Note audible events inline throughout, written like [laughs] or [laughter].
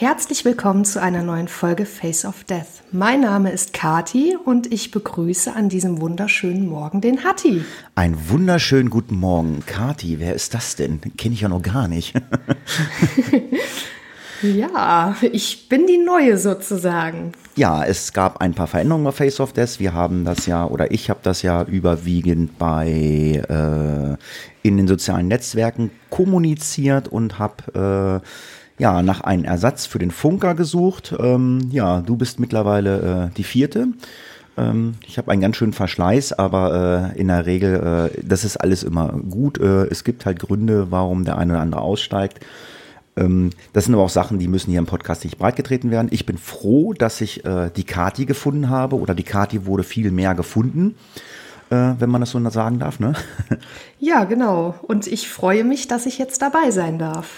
Herzlich willkommen zu einer neuen Folge Face of Death. Mein Name ist Kati und ich begrüße an diesem wunderschönen Morgen den Hatti. Einen wunderschönen guten Morgen. Kati, wer ist das denn? Kenne ich ja noch gar nicht. [laughs] ja, ich bin die Neue sozusagen. Ja, es gab ein paar Veränderungen bei Face of Death. Wir haben das ja, oder ich habe das ja überwiegend bei äh, in den sozialen Netzwerken kommuniziert und habe äh, ja, nach einem Ersatz für den Funker gesucht. Ähm, ja, du bist mittlerweile äh, die vierte. Ähm, ich habe einen ganz schönen Verschleiß, aber äh, in der Regel, äh, das ist alles immer gut. Äh, es gibt halt Gründe, warum der eine oder andere aussteigt. Ähm, das sind aber auch Sachen, die müssen hier im Podcast nicht breitgetreten werden. Ich bin froh, dass ich äh, die Kati gefunden habe oder die Kati wurde viel mehr gefunden äh, wenn man das so sagen darf, ne? [laughs] Ja, genau. Und ich freue mich, dass ich jetzt dabei sein darf.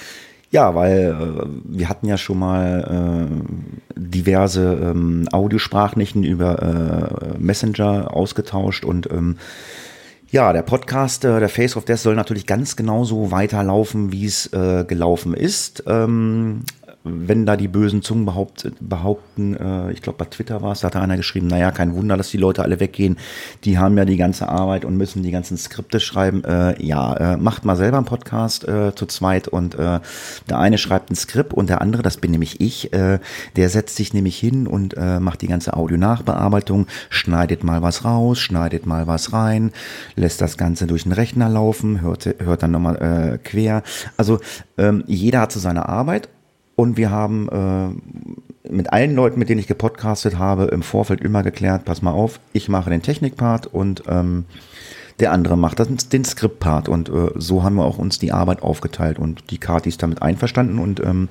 Ja, weil äh, wir hatten ja schon mal äh, diverse ähm, Audiosprachnachrichten über äh, Messenger ausgetauscht und ähm, ja, der Podcast, äh, der Face of Death soll natürlich ganz genauso weiterlaufen, wie es äh, gelaufen ist. Ähm, wenn da die bösen Zungen behaupt, behaupten, äh, ich glaube bei Twitter war es, da hat einer geschrieben, naja, kein Wunder, dass die Leute alle weggehen, die haben ja die ganze Arbeit und müssen die ganzen Skripte schreiben. Äh, ja, äh, macht mal selber einen Podcast äh, zu zweit und äh, der eine schreibt ein Skript und der andere, das bin nämlich ich, äh, der setzt sich nämlich hin und äh, macht die ganze Audio-Nachbearbeitung, schneidet mal was raus, schneidet mal was rein, lässt das Ganze durch den Rechner laufen, hört, hört dann nochmal äh, quer. Also ähm, jeder hat so seine Arbeit und wir haben äh, mit allen Leuten, mit denen ich gepodcastet habe, im Vorfeld immer geklärt, pass mal auf, ich mache den Technikpart und ähm, der andere macht das, den Skriptpart. Und äh, so haben wir auch uns die Arbeit aufgeteilt. Und die Kati ist damit einverstanden. Und ähm,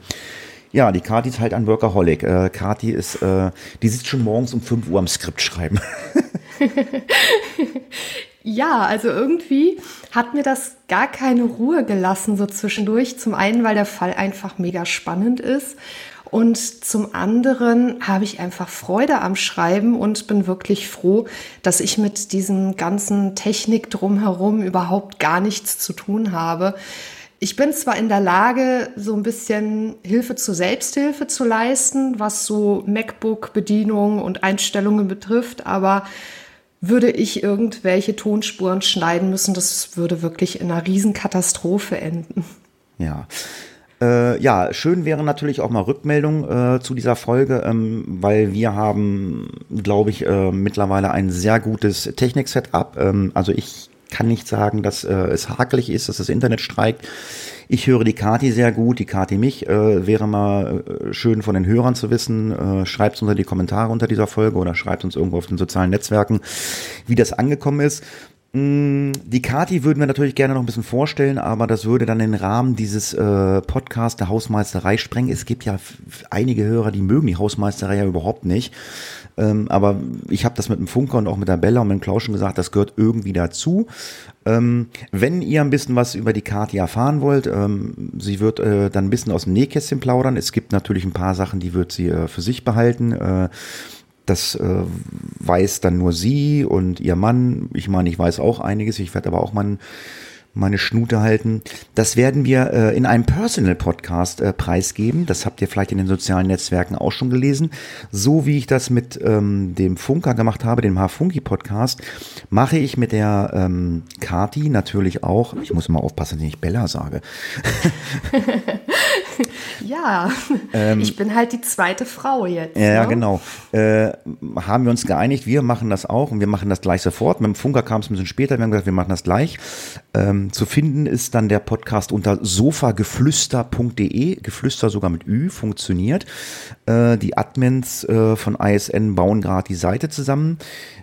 ja, die Kati ist halt ein Workaholic. Äh, Kati ist, äh, die sitzt schon morgens um 5 Uhr am Skript schreiben. [laughs] [laughs] Ja, also irgendwie hat mir das gar keine Ruhe gelassen so zwischendurch. Zum einen, weil der Fall einfach mega spannend ist. Und zum anderen habe ich einfach Freude am Schreiben und bin wirklich froh, dass ich mit diesem ganzen Technik drumherum überhaupt gar nichts zu tun habe. Ich bin zwar in der Lage, so ein bisschen Hilfe zur Selbsthilfe zu leisten, was so MacBook-Bedienung und Einstellungen betrifft, aber würde ich irgendwelche Tonspuren schneiden müssen, das würde wirklich in einer Riesenkatastrophe enden. Ja. Äh, ja, schön wäre natürlich auch mal Rückmeldung äh, zu dieser Folge, ähm, weil wir haben, glaube ich, äh, mittlerweile ein sehr gutes Technik-Setup. Ähm, also ich kann nicht sagen, dass äh, es hakelig ist, dass das Internet streikt. Ich höre die Kati sehr gut, die Kati mich. Äh, wäre mal äh, schön von den Hörern zu wissen. Äh, schreibt unter die Kommentare unter dieser Folge oder schreibt uns irgendwo auf den sozialen Netzwerken, wie das angekommen ist. Mm, die Kati würden wir natürlich gerne noch ein bisschen vorstellen, aber das würde dann den Rahmen dieses äh, Podcast der Hausmeisterei sprengen. Es gibt ja einige Hörer, die mögen die Hausmeisterei ja überhaupt nicht. Ähm, aber ich habe das mit dem Funker und auch mit der Bella und mit dem Klaus schon gesagt, das gehört irgendwie dazu. Ähm, wenn ihr ein bisschen was über die Kati erfahren wollt, ähm, sie wird äh, dann ein bisschen aus dem Nähkästchen plaudern. Es gibt natürlich ein paar Sachen, die wird sie äh, für sich behalten. Äh, das äh, weiß dann nur sie und ihr Mann. Ich meine, ich weiß auch einiges. Ich werde aber auch mal meine Schnute halten. Das werden wir äh, in einem Personal-Podcast äh, preisgeben. Das habt ihr vielleicht in den sozialen Netzwerken auch schon gelesen. So wie ich das mit ähm, dem Funker gemacht habe, dem H-Funky-Podcast, mache ich mit der ähm, Kati natürlich auch, ich muss mal aufpassen, dass ich Bella sage. [laughs] [laughs] [laughs] ja, ähm, ich bin halt die zweite Frau jetzt. Ja, ne? genau. Äh, haben wir uns geeinigt, wir machen das auch und wir machen das gleich sofort. Mit dem Funker kam es ein bisschen später, wir haben gesagt, wir machen das gleich. Ähm, zu finden ist dann der Podcast unter sofageflüster.de. Geflüster sogar mit Ü funktioniert. Äh, die Admins äh, von ISN bauen gerade die Seite zusammen.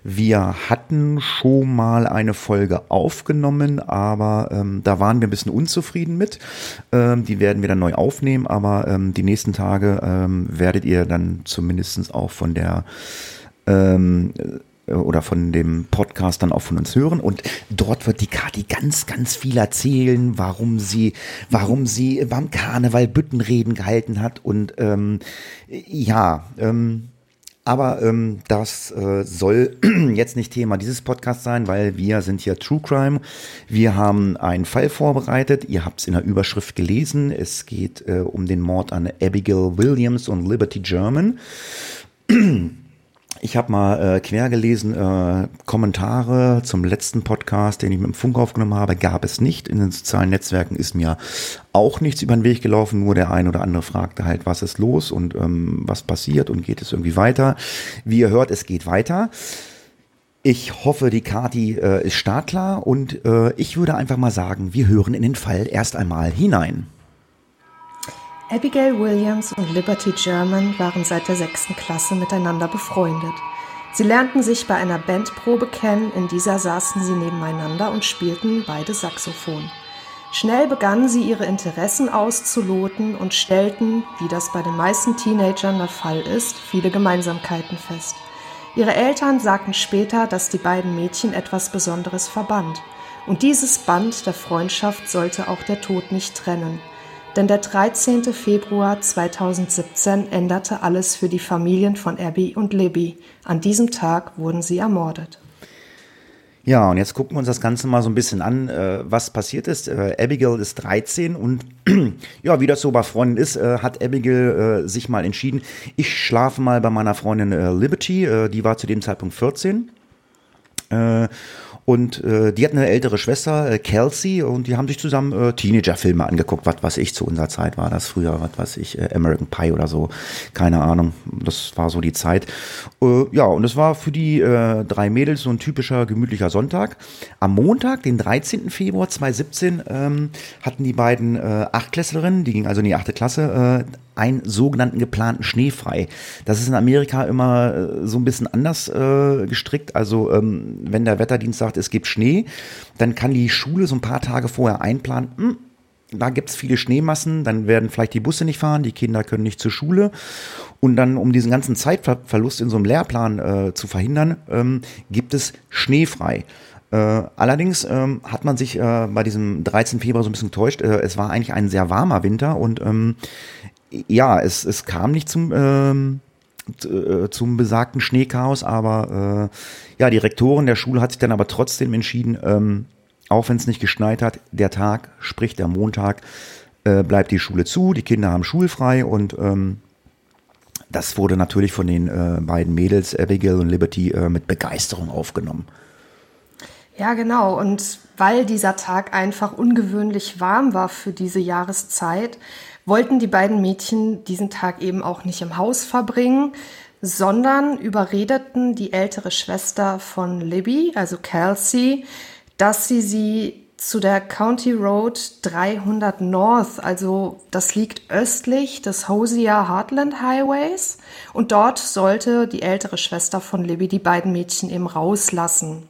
Wir hatten schon mal eine Folge aufgenommen, aber ähm, da waren wir ein bisschen unzufrieden mit. Ähm, die werden wir dann neu aufnehmen, aber ähm, die nächsten Tage ähm, werdet ihr dann zumindest auch von der ähm, äh, oder von dem Podcast dann auch von uns hören. Und dort wird die Kati ganz, ganz viel erzählen, warum sie, warum sie beim Karneval Büttenreden gehalten hat. Und ähm, ja, ähm, aber ähm, das äh, soll [clears throat] jetzt nicht Thema dieses Podcasts sein, weil wir sind hier True Crime. Wir haben einen Fall vorbereitet. Ihr habt es in der Überschrift gelesen. Es geht äh, um den Mord an Abigail Williams und Liberty German. [clears throat] Ich habe mal äh, quer gelesen, äh, Kommentare zum letzten Podcast, den ich mit dem Funk aufgenommen habe, gab es nicht. In den sozialen Netzwerken ist mir auch nichts über den Weg gelaufen, nur der ein oder andere fragte halt, was ist los und ähm, was passiert und geht es irgendwie weiter. Wie ihr hört, es geht weiter. Ich hoffe, die Kati äh, ist startklar und äh, ich würde einfach mal sagen, wir hören in den Fall erst einmal hinein. Abigail Williams und Liberty German waren seit der sechsten Klasse miteinander befreundet. Sie lernten sich bei einer Bandprobe kennen, in dieser saßen sie nebeneinander und spielten beide Saxophon. Schnell begannen sie ihre Interessen auszuloten und stellten, wie das bei den meisten Teenagern der Fall ist, viele Gemeinsamkeiten fest. Ihre Eltern sagten später, dass die beiden Mädchen etwas Besonderes verband. Und dieses Band der Freundschaft sollte auch der Tod nicht trennen denn der 13. Februar 2017 änderte alles für die Familien von Abby und Libby. An diesem Tag wurden sie ermordet. Ja, und jetzt gucken wir uns das Ganze mal so ein bisschen an, äh, was passiert ist. Äh, Abigail ist 13 und [clears throat] ja, wie das so bei Freunden ist, äh, hat Abigail äh, sich mal entschieden, ich schlafe mal bei meiner Freundin äh, Liberty, äh, die war zu dem Zeitpunkt 14. Und äh, die hatten eine ältere Schwester, äh, Kelsey, und die haben sich zusammen äh, Teenager-Filme angeguckt, was was ich zu unserer Zeit war. Das früher, was weiß ich, äh, American Pie oder so. Keine Ahnung. Das war so die Zeit. Äh, ja, und es war für die äh, drei Mädels so ein typischer gemütlicher Sonntag. Am Montag, den 13. Februar 2017, ähm, hatten die beiden äh, Achtklässlerinnen, die gingen also in die achte Klasse, äh, einen sogenannten geplanten Schneefrei. Das ist in Amerika immer äh, so ein bisschen anders äh, gestrickt. Also ähm, wenn der Wetterdienst sagt, es gibt Schnee, dann kann die Schule so ein paar Tage vorher einplanen, hm, da gibt es viele Schneemassen, dann werden vielleicht die Busse nicht fahren, die Kinder können nicht zur Schule. Und dann, um diesen ganzen Zeitverlust in so einem Lehrplan äh, zu verhindern, ähm, gibt es schneefrei. Äh, allerdings ähm, hat man sich äh, bei diesem 13. Februar so ein bisschen getäuscht. Äh, es war eigentlich ein sehr warmer Winter und ähm, ja, es, es kam nicht zum, ähm, äh, zum besagten Schneechaos, aber äh, ja, die Rektorin der Schule hat sich dann aber trotzdem entschieden, ähm, auch wenn es nicht geschneit hat, der Tag, sprich der Montag, äh, bleibt die Schule zu, die Kinder haben schulfrei und ähm, das wurde natürlich von den äh, beiden Mädels, Abigail und Liberty, äh, mit Begeisterung aufgenommen. Ja, genau. Und weil dieser Tag einfach ungewöhnlich warm war für diese Jahreszeit, wollten die beiden Mädchen diesen Tag eben auch nicht im Haus verbringen, sondern überredeten die ältere Schwester von Libby, also Kelsey, dass sie sie zu der County Road 300 North, also das liegt östlich des Hosier Heartland Highways und dort sollte die ältere Schwester von Libby die beiden Mädchen eben rauslassen.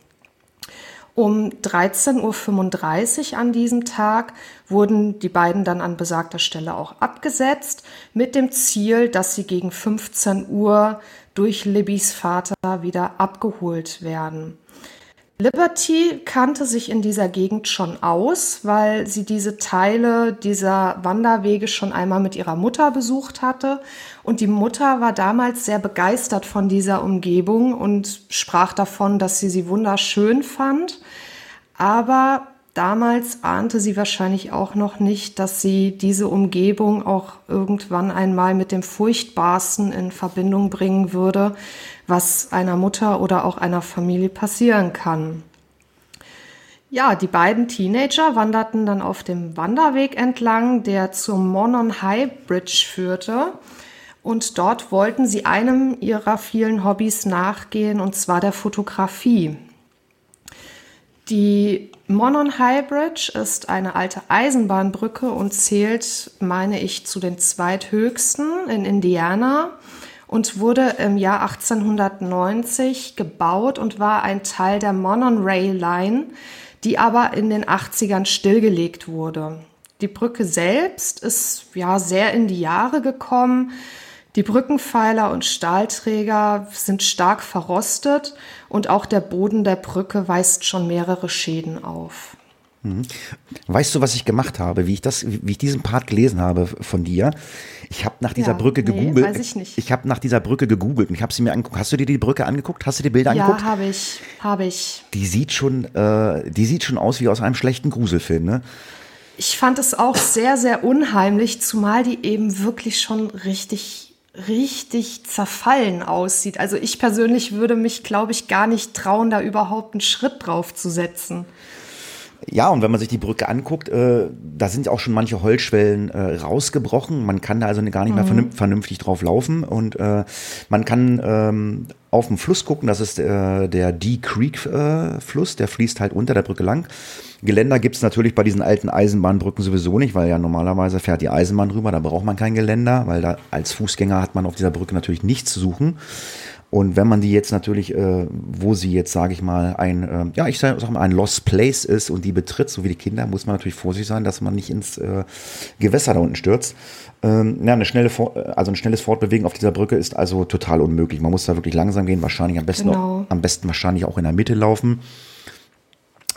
Um 13.35 Uhr an diesem Tag wurden die beiden dann an besagter Stelle auch abgesetzt, mit dem Ziel, dass sie gegen 15 Uhr durch Libbys Vater wieder abgeholt werden. Liberty kannte sich in dieser Gegend schon aus, weil sie diese Teile dieser Wanderwege schon einmal mit ihrer Mutter besucht hatte. Und die Mutter war damals sehr begeistert von dieser Umgebung und sprach davon, dass sie sie wunderschön fand. Aber damals ahnte sie wahrscheinlich auch noch nicht, dass sie diese Umgebung auch irgendwann einmal mit dem Furchtbarsten in Verbindung bringen würde, was einer Mutter oder auch einer Familie passieren kann. Ja, die beiden Teenager wanderten dann auf dem Wanderweg entlang, der zur Monon High Bridge führte. Und dort wollten sie einem ihrer vielen Hobbys nachgehen, und zwar der Fotografie. Die Monon High Bridge ist eine alte Eisenbahnbrücke und zählt, meine ich, zu den zweithöchsten in Indiana und wurde im Jahr 1890 gebaut und war ein Teil der Monon Rail Line, die aber in den 80ern stillgelegt wurde. Die Brücke selbst ist ja sehr in die Jahre gekommen. Die Brückenpfeiler und Stahlträger sind stark verrostet und auch der Boden der Brücke weist schon mehrere Schäden auf. Mhm. Weißt du, was ich gemacht habe, wie ich das, wie ich diesen Part gelesen habe von dir? Ich habe nach dieser Ja, Brücke nee, gegoogelt. weiß ich nicht. Ich habe nach dieser Brücke gegoogelt und ich habe sie mir angeguckt. Hast du dir die Brücke angeguckt? Hast du die Bilder angeguckt? Ja, habe ich, habe ich. Die sieht schon, äh, die sieht schon aus wie aus einem schlechten Gruselfilm, ne? Ich fand es auch sehr, sehr unheimlich, zumal die eben wirklich schon richtig, richtig zerfallen aussieht. Also ich persönlich würde mich, glaube ich, gar nicht trauen, da überhaupt einen Schritt drauf zu setzen. Ja, und wenn man sich die Brücke anguckt, äh, da sind auch schon manche Holzschwellen äh, rausgebrochen. Man kann da also gar nicht mehr vernünf- vernünftig drauf laufen. Und äh, man kann ähm, auf den Fluss gucken, das ist äh, der Dee Creek äh, Fluss, der fließt halt unter der Brücke lang. Geländer gibt's natürlich bei diesen alten Eisenbahnbrücken sowieso nicht, weil ja normalerweise fährt die Eisenbahn rüber, da braucht man kein Geländer, weil da als Fußgänger hat man auf dieser Brücke natürlich nichts zu suchen. Und wenn man die jetzt natürlich, äh, wo sie jetzt, sage ich mal, ein, äh, ja, ich sag, sag mal, ein Lost Place ist und die betritt, so wie die Kinder, muss man natürlich vorsichtig sein, dass man nicht ins äh, Gewässer da unten stürzt. Ähm, ja, eine schnelle, For- äh, also ein schnelles Fortbewegen auf dieser Brücke ist also total unmöglich. Man muss da wirklich langsam gehen, wahrscheinlich am besten, Genau. auch, am besten wahrscheinlich auch in der Mitte laufen.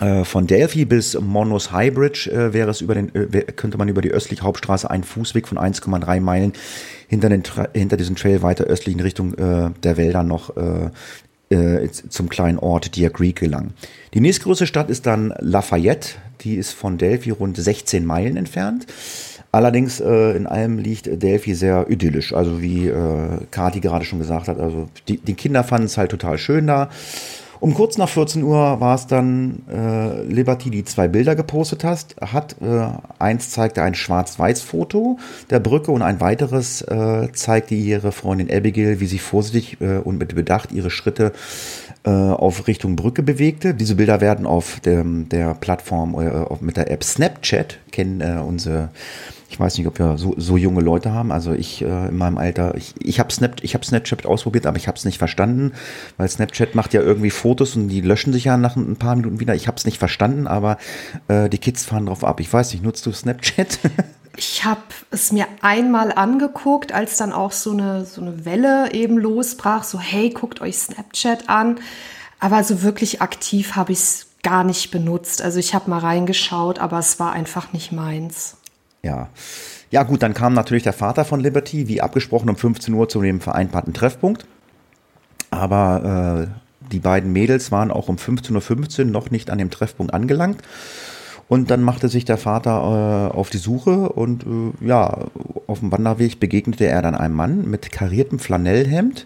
Äh, Von Delphi bis Monos High Bridge äh, wäre es über den, äh, könnte man über die östliche Hauptstraße einen Fußweg von 1,3 Meilen hinter, den, hinter diesem Trail weiter östlich in Richtung äh, der Wälder noch äh, äh, zum kleinen Ort Deer Creek gelangen. Die nächstgrößte Stadt ist dann Lafayette, die ist von Delphi rund 16 Meilen entfernt. Allerdings äh, in allem liegt Delphi sehr idyllisch, also wie äh, Kati gerade schon gesagt hat. Also die, die Kinder fanden es halt total schön da. Um kurz nach 14 Uhr war es dann äh, Liberty, die zwei Bilder gepostet hast, hat. Äh, eins zeigte ein Schwarz-Weiß-Foto der Brücke und ein weiteres äh, zeigte ihre Freundin Abigail, wie sie vorsichtig äh, und mit Bedacht ihre Schritte äh, auf Richtung Brücke bewegte. Diese Bilder werden auf dem, der Plattform äh, mit der App Snapchat, kennen äh, unsere ich weiß nicht, ob wir so, so junge Leute haben. Also ich äh, in meinem Alter, ich, ich habe Snap, hab Snapchat ausprobiert, aber ich habe es nicht verstanden, weil Snapchat macht ja irgendwie Fotos und die löschen sich ja nach ein paar Minuten wieder. Ich habe es nicht verstanden, aber äh, die Kids fahren drauf ab. Ich weiß nicht, nutzt du Snapchat? [laughs] Ich habe es mir einmal angeguckt, als dann auch so eine, so eine Welle eben losbrach, so hey, guckt euch Snapchat an. Aber so wirklich aktiv habe ich es gar nicht benutzt. Also ich habe mal reingeschaut, aber es war einfach nicht meins. Ja. Ja, gut, dann kam natürlich der Vater von Liberty, wie abgesprochen, um 15 Uhr zu dem vereinbarten Treffpunkt. Aber äh, die beiden Mädels waren auch um 15.15 Uhr noch nicht an dem Treffpunkt angelangt. Und dann machte sich der Vater äh, auf die Suche und äh, ja, auf dem Wanderweg begegnete er dann einem Mann mit kariertem Flanellhemd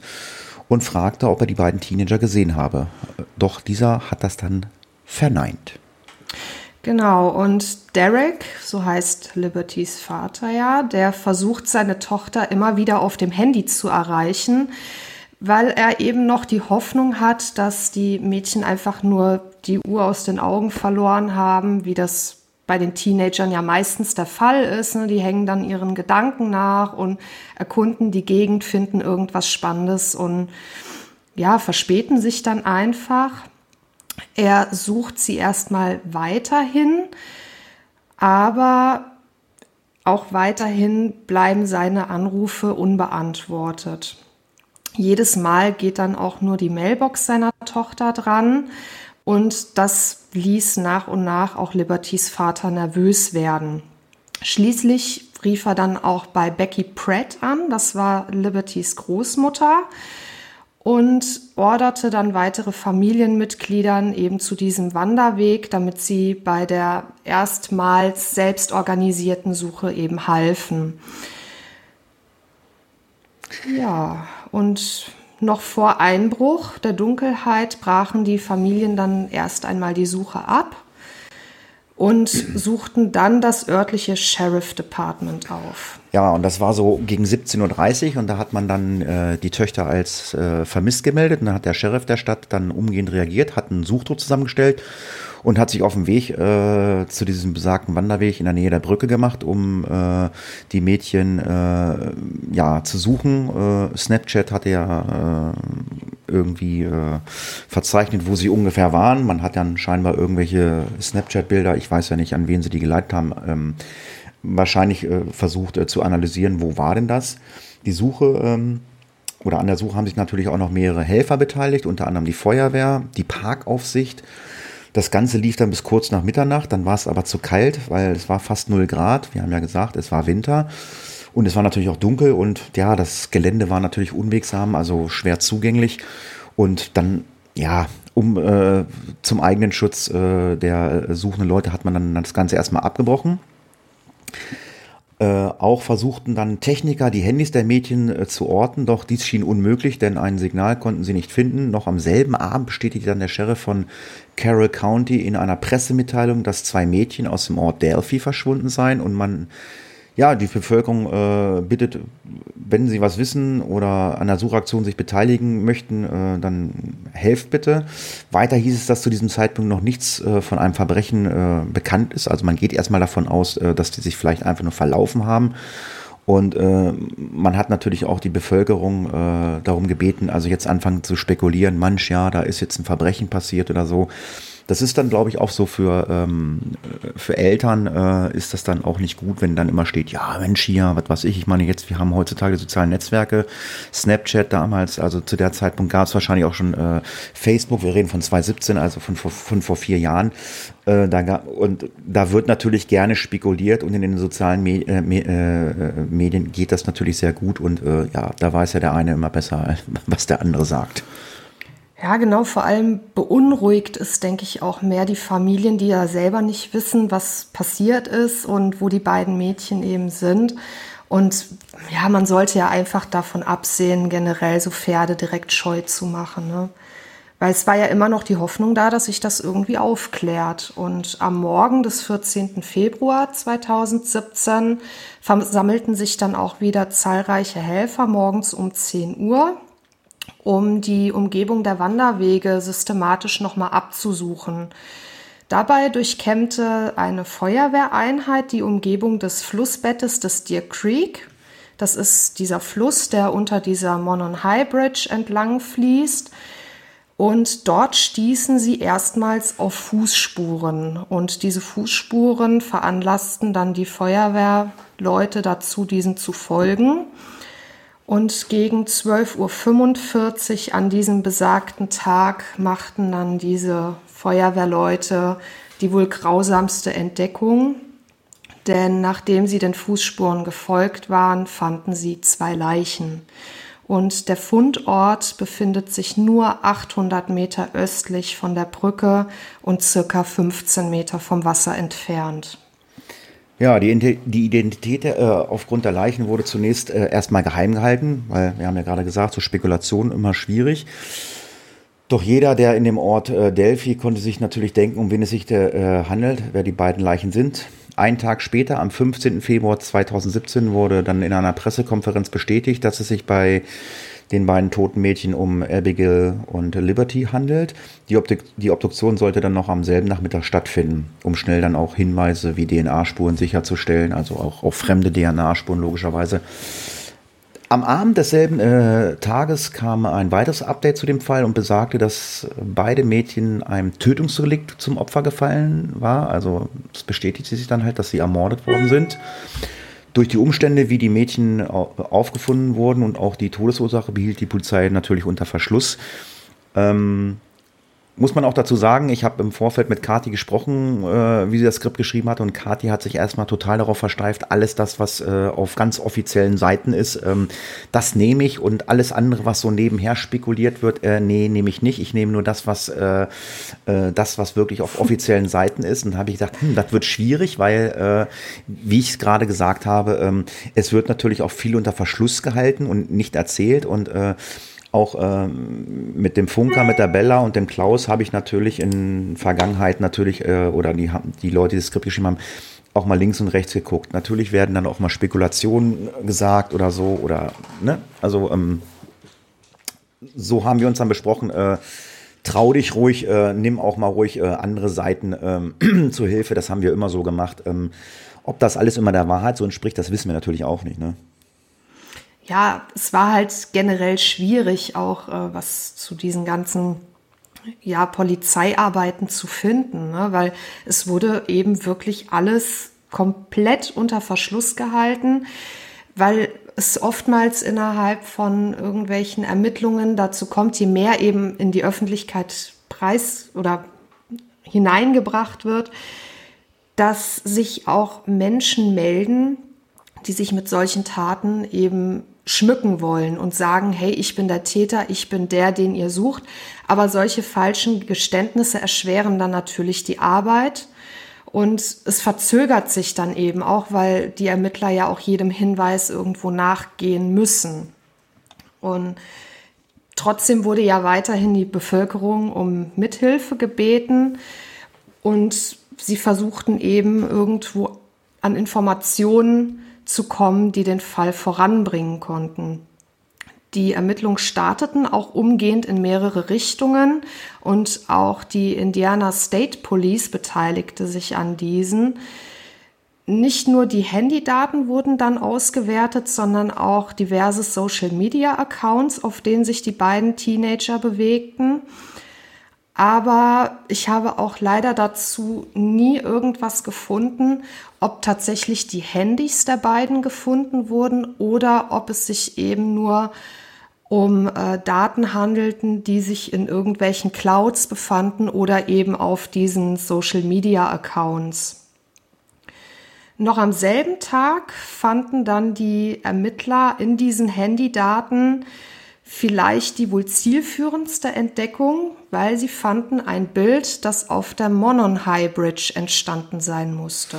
und fragte, ob er die beiden Teenager gesehen habe. Doch dieser hat das dann verneint. Genau, und Derek, so heißt Libertys Vater ja, der versucht seine Tochter immer wieder auf dem Handy zu erreichen, weil er eben noch die Hoffnung hat, dass die Mädchen einfach nur die Uhr aus den Augen verloren haben, wie das bei den Teenagern ja meistens der Fall ist. Ne? Die hängen dann ihren Gedanken nach und erkunden die Gegend, finden irgendwas Spannendes und ja, verspäten sich dann einfach. Er sucht sie erstmal weiterhin, aber auch weiterhin bleiben seine Anrufe unbeantwortet. Jedes Mal geht dann auch nur die Mailbox seiner Tochter dran und das ließ nach und nach auch Libertys Vater nervös werden. Schließlich rief er dann auch bei Becky Pratt an, das war Libertys Großmutter, und orderte dann weitere Familienmitgliedern eben zu diesem Wanderweg, damit sie bei der erstmals selbst organisierten Suche eben halfen. Ja, und noch vor Einbruch der Dunkelheit brachen die Familien dann erst einmal die Suche ab und suchten dann das örtliche Sheriff Department auf. Ja, und das war so gegen 17.30 Uhr und da hat man dann äh, die Töchter als äh, vermisst gemeldet und dann hat der Sheriff der Stadt dann umgehend reagiert, hat einen Suchdruck zusammengestellt und hat sich auf den Weg äh, zu diesem besagten Wanderweg in der Nähe der Brücke gemacht, um äh, die Mädchen äh, ja zu suchen. Äh, Snapchat hatte ja äh, irgendwie äh, verzeichnet, wo sie ungefähr waren. Man hat dann scheinbar irgendwelche Snapchat-Bilder, ich weiß ja nicht, an wen sie die geleitet haben, ähm, wahrscheinlich äh, versucht äh, zu analysieren, wo war denn das? Die Suche ähm, oder an der Suche haben sich natürlich auch noch mehrere Helfer beteiligt, unter anderem die Feuerwehr, die Parkaufsicht. Das Ganze lief dann bis kurz nach Mitternacht, dann war es aber zu kalt, weil es war fast 0 Grad. Wir haben ja gesagt, es war Winter. Und es war natürlich auch dunkel und ja, das Gelände war natürlich unwegsam, also schwer zugänglich. Und dann, ja, um äh, zum eigenen Schutz äh, der suchenden Leute hat man dann das Ganze erstmal abgebrochen. Äh, auch versuchten dann Techniker, die Handys der Mädchen äh, zu orten, doch dies schien unmöglich, denn ein Signal konnten sie nicht finden. Noch am selben Abend bestätigte dann der Sheriff von Carroll County in einer Pressemitteilung, dass zwei Mädchen aus dem Ort Delphi verschwunden seien und man ja, die Bevölkerung äh, bittet, wenn sie was wissen oder an der Suchaktion sich beteiligen möchten, äh, dann helft bitte. Weiter hieß es, dass zu diesem Zeitpunkt noch nichts äh, von einem Verbrechen äh, bekannt ist. Also man geht erstmal davon aus, äh, dass die sich vielleicht einfach nur verlaufen haben. Und äh, man hat natürlich auch die Bevölkerung äh, darum gebeten, also jetzt anfangen zu spekulieren, manch ja, da ist jetzt ein Verbrechen passiert oder so. Das ist dann, glaube ich, auch so für, ähm, für Eltern äh, ist das dann auch nicht gut, wenn dann immer steht, ja, Mensch, hier, was weiß ich, ich meine jetzt, wir haben heutzutage soziale Netzwerke, Snapchat damals, also zu der Zeitpunkt gab es wahrscheinlich auch schon äh, Facebook, wir reden von 2017, also von, von, von vor vier Jahren. Äh, da, und da wird natürlich gerne spekuliert und in den sozialen Me äh, Me äh, Medien geht das natürlich sehr gut und ja, da weiß ja der eine immer besser, [laughs] was der andere sagt. Ja, genau. Vor allem beunruhigt es, denke ich, auch mehr die Familien, die ja selber nicht wissen, was passiert ist und wo die beiden Mädchen eben sind. Und ja, man sollte ja einfach davon absehen, generell so Pferde direkt scheu zu machen. Ne? Weil es war ja immer noch die Hoffnung da, dass sich das irgendwie aufklärt. Und am Morgen des 14. Februar 2017 versammelten sich dann auch wieder zahlreiche Helfer morgens um 10 Uhr um die Umgebung der Wanderwege systematisch nochmal abzusuchen. Dabei durchkämmte eine Feuerwehreinheit die Umgebung des Flussbettes des Deer Creek. Das ist dieser Fluss, der unter dieser Monon High Bridge entlang fließt. Und dort stießen sie erstmals auf Fußspuren. Und diese Fußspuren veranlassten dann die Feuerwehrleute dazu, diesen zu folgen. Und gegen 12.45 Uhr an diesem besagten Tag machten dann diese Feuerwehrleute die wohl grausamste Entdeckung. Denn nachdem sie den Fußspuren gefolgt waren, fanden sie zwei Leichen. Und der Fundort befindet sich nur 800 Meter östlich von der Brücke und circa 15 Meter vom Wasser entfernt. Ja, die, die Identität äh, aufgrund der Leichen wurde zunächst äh, erstmal geheim gehalten, weil wir haben ja gerade gesagt, so Spekulationen immer schwierig. Doch jeder, der in dem Ort äh, Delphi, konnte sich natürlich denken, um wen es sich äh, handelt, wer die beiden Leichen sind. Ein Tag später, am 15. Februar 2017, wurde dann in einer Pressekonferenz bestätigt, dass es sich bei den beiden toten Mädchen um Abigail und Liberty handelt. Die, Obduk die Obduktion sollte dann noch am selben Nachmittag stattfinden, um schnell dann auch Hinweise wie DNA-Spuren sicherzustellen, also auch auf fremde DNA-Spuren logischerweise. Am Abend desselben äh, Tages kam ein weiteres Update zu dem Fall und besagte, dass beide Mädchen einem Tötungsdelikt zum Opfer gefallen war. Also es bestätigte sich dann halt, dass sie ermordet worden sind. Durch die Umstände, wie die Mädchen aufgefunden wurden und auch die Todesursache behielt die Polizei natürlich unter Verschluss. Ähm, muss man auch dazu sagen, ich habe im Vorfeld mit Kati gesprochen, äh, wie sie das Skript geschrieben hat und Kati hat sich erstmal total darauf versteift, alles das, was äh, auf ganz offiziellen Seiten ist, ähm, das nehme ich und alles andere, was so nebenher spekuliert wird, äh, nee, nehme ich nicht. Ich nehme nur das, was äh, äh, das, was wirklich auf offiziellen Seiten ist. Und habe ich gesagt, hm, das wird schwierig, weil, äh, wie ich es gerade gesagt habe, ähm, es wird natürlich auch viel unter Verschluss gehalten und nicht erzählt und auch ähm, mit dem Funker, mit der Bella und dem Klaus habe ich natürlich in Vergangenheit natürlich, äh, oder die, die Leute, die das Skript geschrieben haben, auch mal links und rechts geguckt. Natürlich werden dann auch mal Spekulationen gesagt oder so, oder, ne, also, ähm, so haben wir uns dann besprochen, äh, trau dich ruhig, äh, nimm auch mal ruhig äh, andere Seiten ähm, [clears throat] zur Hilfe. Das haben wir immer so gemacht. Ähm, ob das alles immer der Wahrheit so entspricht, das wissen wir natürlich auch nicht. Ne? Ja, es war halt generell schwierig, auch äh, was zu diesen ganzen ja, Polizeiarbeiten zu finden, ne? weil es wurde eben wirklich alles komplett unter Verschluss gehalten, weil es oftmals innerhalb von irgendwelchen Ermittlungen dazu kommt, je mehr eben in die Öffentlichkeit preis oder hineingebracht wird, dass sich auch Menschen melden, die sich mit solchen Taten eben schmücken wollen und sagen, hey, ich bin der Täter, ich bin der, den ihr sucht. Aber solche falschen Geständnisse erschweren dann natürlich die Arbeit und es verzögert sich dann eben auch, weil die Ermittler ja auch jedem Hinweis irgendwo nachgehen müssen. Und trotzdem wurde ja weiterhin die Bevölkerung um Mithilfe gebeten und sie versuchten eben irgendwo an Informationen zu kommen, die den Fall voranbringen konnten. Die Ermittlungen starteten auch umgehend in mehrere Richtungen und auch die Indiana State Police beteiligte sich an diesen. Nicht nur die Handydaten wurden dann ausgewertet, sondern auch diverse Social-Media-Accounts, auf denen sich die beiden Teenager bewegten. Aber ich habe auch leider dazu nie irgendwas gefunden, ob tatsächlich die Handys der beiden gefunden wurden oder ob es sich eben nur um äh, Daten handelten, die sich in irgendwelchen Clouds befanden oder eben auf diesen Social-Media-Accounts. Noch am selben Tag fanden dann die Ermittler in diesen Handydaten vielleicht die wohl zielführendste Entdeckung, weil sie fanden ein Bild, das auf der Monon High Bridge entstanden sein musste.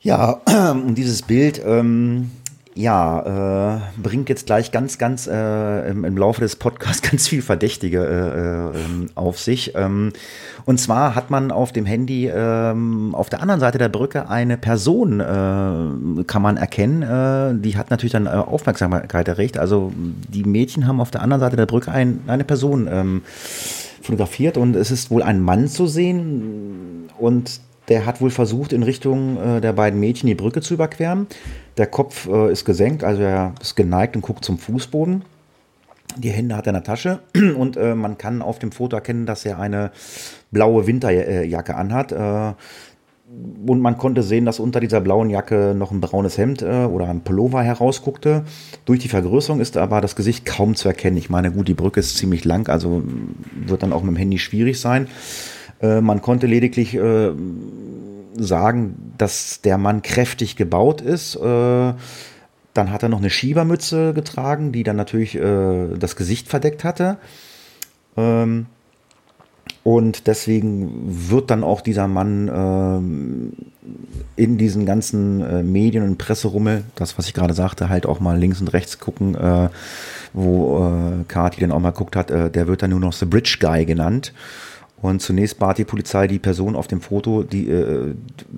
Ja, [clears throat] und dieses Bild ähm, ja, äh, bringt jetzt gleich ganz, ganz äh, im, im, Laufe des Podcasts [laughs] ganz viel Verdächtige äh, äh, auf sich. Ähm, und zwar hat man auf dem Handy ähm, auf der anderen Seite der Brücke eine Person, äh, kann man erkennen, äh, die hat natürlich dann äh, Aufmerksamkeit erregt. Also die Mädchen haben auf der anderen Seite der Brücke ein, eine Person ähm, fotografiert und es ist wohl ein Mann zu sehen und der hat wohl versucht, in Richtung äh, der beiden Mädchen die Brücke zu überqueren. Der Kopf äh, ist gesenkt, also er ist geneigt und guckt zum Fußboden. Die Hände hat er in der Tasche [clears throat] und äh, man kann auf dem Foto erkennen, dass er eine blaue Winterjacke anhat. Äh, und man konnte sehen, dass unter dieser blauen Jacke noch ein braunes Hemd äh, oder ein Pullover herausguckte. Durch die Vergrößerung ist aber das Gesicht kaum zu erkennen. Ich meine, gut, die Brücke ist ziemlich lang, also wird dann auch mit dem Handy schwierig sein. Äh, man konnte lediglich äh, sagen, dass der Mann kräftig gebaut ist. Äh, dann hat er noch eine Schiebermütze getragen, die dann natürlich äh, das Gesicht verdeckt hatte. Ähm, und deswegen wird dann auch dieser Mann ähm, in diesen ganzen äh, Medien und Presserummel, das was ich gerade sagte, halt auch mal links und rechts gucken, äh, wo äh, Kati dann auch mal guckt hat, äh, der wird dann nur noch The Bridge Guy genannt. Und zunächst bat die Polizei die Person auf dem Foto, die, äh,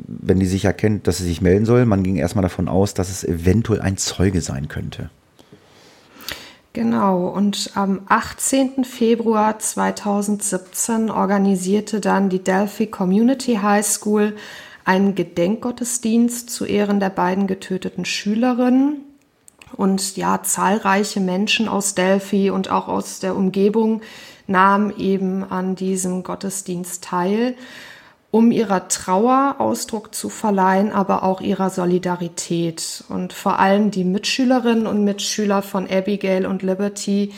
wenn die sich erkennt, dass sie sich melden soll. Man ging erstmal davon aus, dass es eventuell ein Zeuge sein könnte. Genau, und am 18. Februar 2017 organisierte dann die Delphi Community High School einen Gedenkgottesdienst zu Ehren der beiden getöteten Schülerinnen. Und ja, zahlreiche Menschen aus Delphi und auch aus der Umgebung nahm eben an diesem Gottesdienst teil, um ihrer Trauer Ausdruck zu verleihen, aber auch ihrer Solidarität. Und vor allem die Mitschülerinnen und Mitschüler von Abigail und Liberty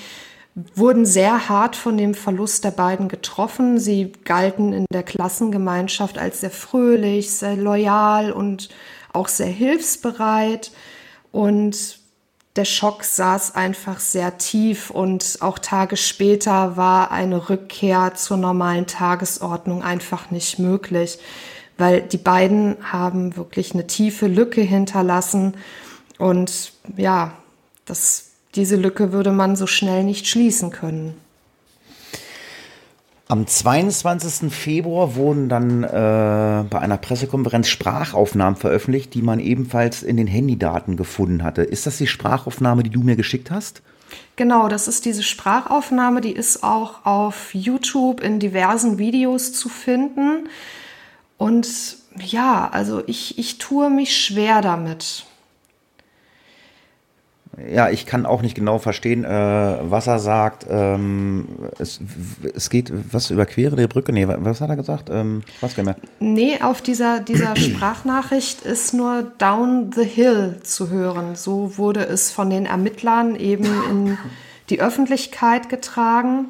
wurden sehr hart von dem Verlust der beiden getroffen. Sie galten in der Klassengemeinschaft als sehr fröhlich, sehr loyal und auch sehr hilfsbereit. Und der Schock saß einfach sehr tief und auch Tage später war eine Rückkehr zur normalen Tagesordnung einfach nicht möglich, weil die beiden haben wirklich eine tiefe Lücke hinterlassen und ja, das, diese Lücke würde man so schnell nicht schließen können. Am 22. Februar wurden dann äh, bei einer Pressekonferenz Sprachaufnahmen veröffentlicht, die man ebenfalls in den Handydaten gefunden hatte. Ist das die Sprachaufnahme, die du mir geschickt hast? Genau, das ist diese Sprachaufnahme, die ist auch auf YouTube in diversen Videos zu finden. Und ja, also ich, ich tue mich schwer damit. Ja, ich kann auch nicht genau verstehen, äh, was er sagt. Ähm, es, es geht, was, überquere die Brücke? Nee, was hat er gesagt? Ähm, was mehr? Nee, auf dieser, dieser [clears throat] Sprachnachricht ist nur Down the Hill zu hören. So wurde es von den Ermittlern eben in die Öffentlichkeit getragen.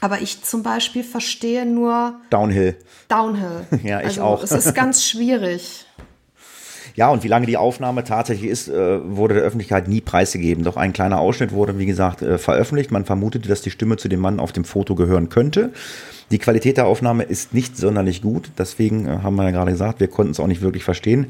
Aber ich zum Beispiel verstehe nur Downhill. Downhill. [laughs] ja, ich also, auch. Es ist ganz [laughs] schwierig. Ja, und wie lange die Aufnahme tatsächlich ist, äh, wurde der Öffentlichkeit nie preisgegeben. Doch ein kleiner Ausschnitt wurde, wie gesagt, äh, veröffentlicht. Man vermutete, dass die Stimme zu dem Mann auf dem Foto gehören könnte. Die Qualität der Aufnahme ist nicht sonderlich gut. Deswegen äh, haben wir ja gerade gesagt, wir konnten es auch nicht wirklich verstehen.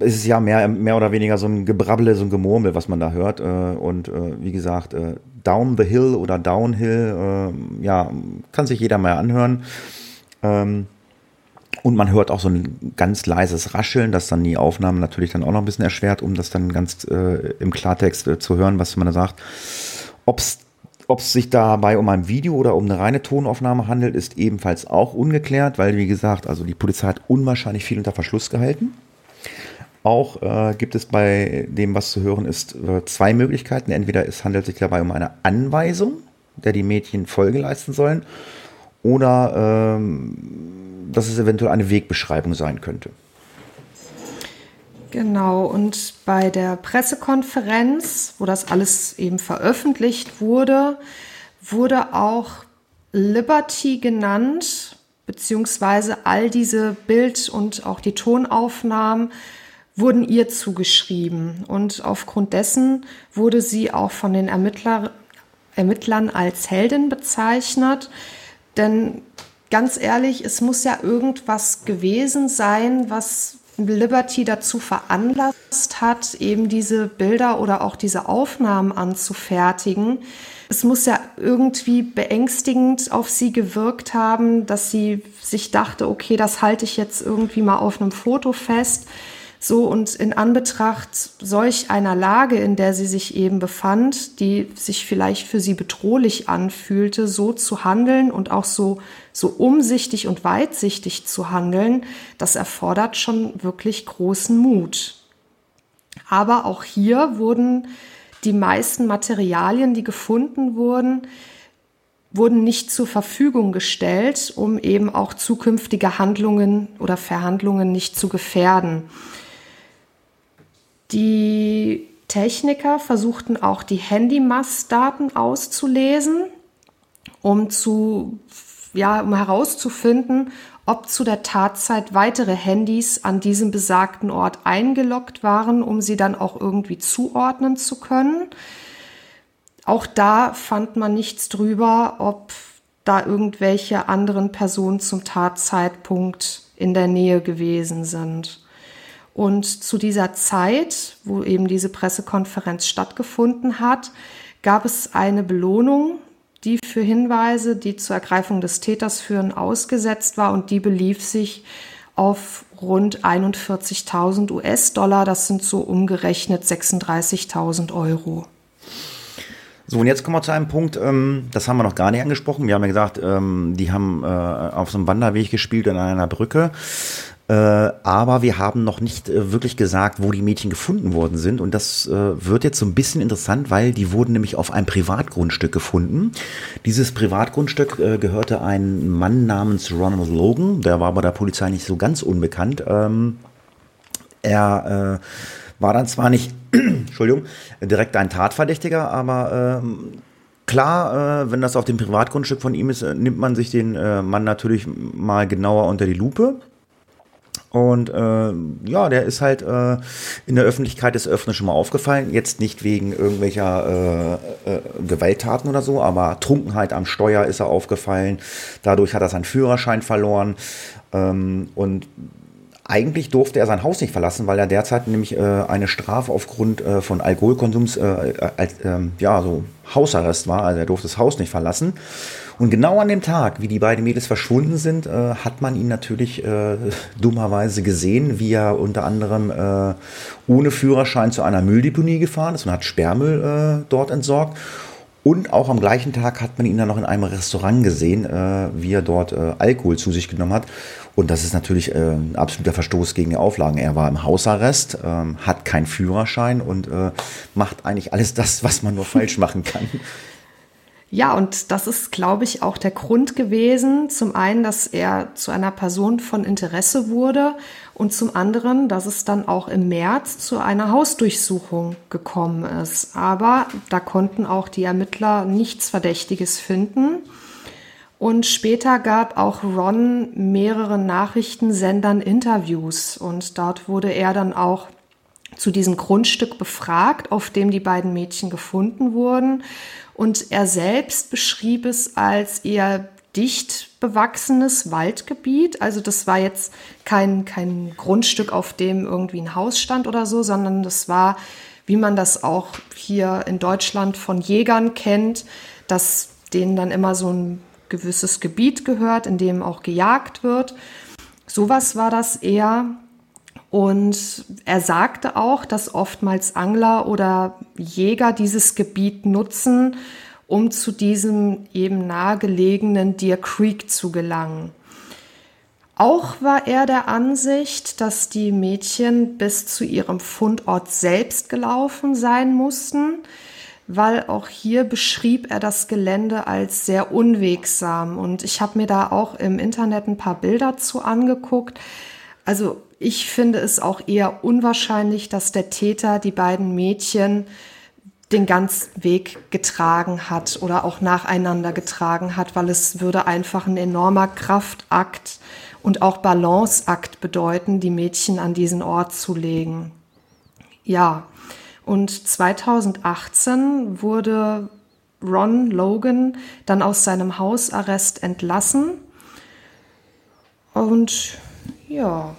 Es ist ja mehr, mehr oder weniger so ein Gebrabbel, so ein Gemurmel, was man da hört. Und wie gesagt, Down the Hill oder Downhill, ja, kann sich jeder mal anhören. Und man hört auch so ein ganz leises Rascheln, das dann die Aufnahme natürlich dann auch noch ein bisschen erschwert, um das dann ganz äh, im Klartext äh, zu hören, was man da sagt. Ob es sich dabei um ein Video oder um eine reine Tonaufnahme handelt, ist ebenfalls auch ungeklärt, weil, wie gesagt, also die Polizei hat unwahrscheinlich viel unter Verschluss gehalten. Auch äh, gibt es bei dem, was zu hören ist, äh, zwei Möglichkeiten. Entweder es handelt sich dabei um eine Anweisung, der die Mädchen Folge leisten sollen, oder ähm, dass es eventuell eine Wegbeschreibung sein könnte. Genau, und bei der Pressekonferenz, wo das alles eben veröffentlicht wurde, wurde auch Liberty genannt, beziehungsweise all diese Bild- und auch die Tonaufnahmen wurden ihr zugeschrieben. Und aufgrund dessen wurde sie auch von den Ermittler, Ermittlern als Heldin bezeichnet. Denn ganz ehrlich, es muss ja irgendwas gewesen sein, was Liberty dazu veranlasst hat, eben diese Bilder oder auch diese Aufnahmen anzufertigen. Es muss ja irgendwie beängstigend auf sie gewirkt haben, dass sie sich dachte, okay, das halte ich jetzt irgendwie mal auf einem Foto fest. So und in Anbetracht solch einer Lage, in der sie sich eben befand, die sich vielleicht für sie bedrohlich anfühlte, so zu handeln und auch so, so umsichtig und weitsichtig zu handeln, das erfordert schon wirklich großen Mut. Aber auch hier wurden die meisten Materialien, die gefunden wurden, wurden nicht zur Verfügung gestellt, um eben auch zukünftige Handlungen oder Verhandlungen nicht zu gefährden. Die Techniker versuchten auch die Handymastdaten auszulesen, um zu ja, um herauszufinden, ob zu der Tatzeit weitere Handys an diesem besagten Ort eingeloggt waren, um sie dann auch irgendwie zuordnen zu können. Auch da fand man nichts drüber, ob da irgendwelche anderen Personen zum Tatzeitpunkt in der Nähe gewesen sind. Und zu dieser Zeit, wo eben diese Pressekonferenz stattgefunden hat, gab es eine Belohnung, die für Hinweise, die zur Ergreifung des Täters führen, ausgesetzt war und die belief sich auf rund 41.000 US-Dollar. Das sind so umgerechnet 36.000 Euro. So, und jetzt kommen wir zu einem Punkt, ähm, das haben wir noch gar nicht angesprochen. Wir haben ja gesagt, ähm, die haben äh, auf so einem Wanderweg gespielt an einer Brücke. Äh, aber wir haben noch nicht äh, wirklich gesagt, wo die Mädchen gefunden worden sind. Und das äh, wird jetzt so ein bisschen interessant, weil die wurden nämlich auf einem Privatgrundstück gefunden. Dieses Privatgrundstück gehörte einem Mann namens Ronald Logan. Der war bei der Polizei nicht so ganz unbekannt. Ähm, er war dann zwar nicht, [clears throat] Entschuldigung, direkt ein Tatverdächtiger, aber ähm, Klar, äh, wenn das auf dem Privatgrundstück von ihm ist, nimmt man sich den äh, Mann natürlich mal genauer unter die Lupe. Und äh, ja, der ist halt äh, in der Öffentlichkeit des Öfteren schon mal aufgefallen. Jetzt nicht wegen irgendwelcher äh, äh, Gewalttaten oder so, aber Trunkenheit am Steuer ist er aufgefallen. Dadurch hat er seinen Führerschein verloren. Ähm, und eigentlich durfte er sein Haus nicht verlassen, weil er derzeit nämlich äh, eine Strafe aufgrund äh, von Alkoholkonsums, äh, äh, ähm, ja, so Hausarrest war. Also er durfte das Haus nicht verlassen. Und genau an dem Tag, wie die beiden Mädels verschwunden sind, äh, hat man ihn natürlich äh, dummerweise gesehen, wie er unter anderem äh, ohne Führerschein zu einer Mülldeponie gefahren ist und hat Sperrmüll äh, dort entsorgt. Und auch am gleichen Tag hat man ihn dann noch in einem Restaurant gesehen, äh, wie er dort äh, Alkohol zu sich genommen hat. Und das ist natürlich ein absoluter Verstoß gegen die Auflagen. Er war im Hausarrest, ähm, hat keinen Führerschein und macht eigentlich alles das, was man nur falsch machen kann. [laughs] Ja, und das ist, glaube ich, auch der Grund gewesen. Zum einen, dass er zu einer Person von Interesse wurde und zum anderen, dass es dann auch im März zu einer Hausdurchsuchung gekommen ist. Aber da konnten auch die Ermittler nichts Verdächtiges finden. Und später gab auch Ron mehreren Nachrichtensendern Interviews und dort wurde er dann auch zu diesem Grundstück befragt, auf dem die beiden Mädchen gefunden wurden. Und er selbst beschrieb es als eher dicht bewachsenes Waldgebiet. Also das war jetzt kein, kein Grundstück, auf dem irgendwie ein Haus stand oder so, sondern das war, wie man das auch hier in Deutschland von Jägern kennt, dass denen dann immer so ein gewisses Gebiet gehört, in dem auch gejagt wird. Sowas war das eher. Und er sagte auch, dass oftmals Angler oder Jäger dieses Gebiet nutzen, um zu diesem eben nahegelegenen Deer Creek zu gelangen. Auch war er der Ansicht, dass die Mädchen bis zu ihrem Fundort selbst gelaufen sein mussten, weil auch hier beschrieb er das Gelände als sehr unwegsam. Und ich habe mir da auch im Internet ein paar Bilder zu angeguckt. Also ich finde es auch eher unwahrscheinlich, dass der Täter die beiden Mädchen den ganzen Weg getragen hat oder auch nacheinander getragen hat, weil es würde einfach ein enormer Kraftakt und auch Balanceakt bedeuten, die Mädchen an diesen Ort zu legen. Ja, und 2018 wurde Ron Logan dann aus seinem Hausarrest entlassen. Und ja,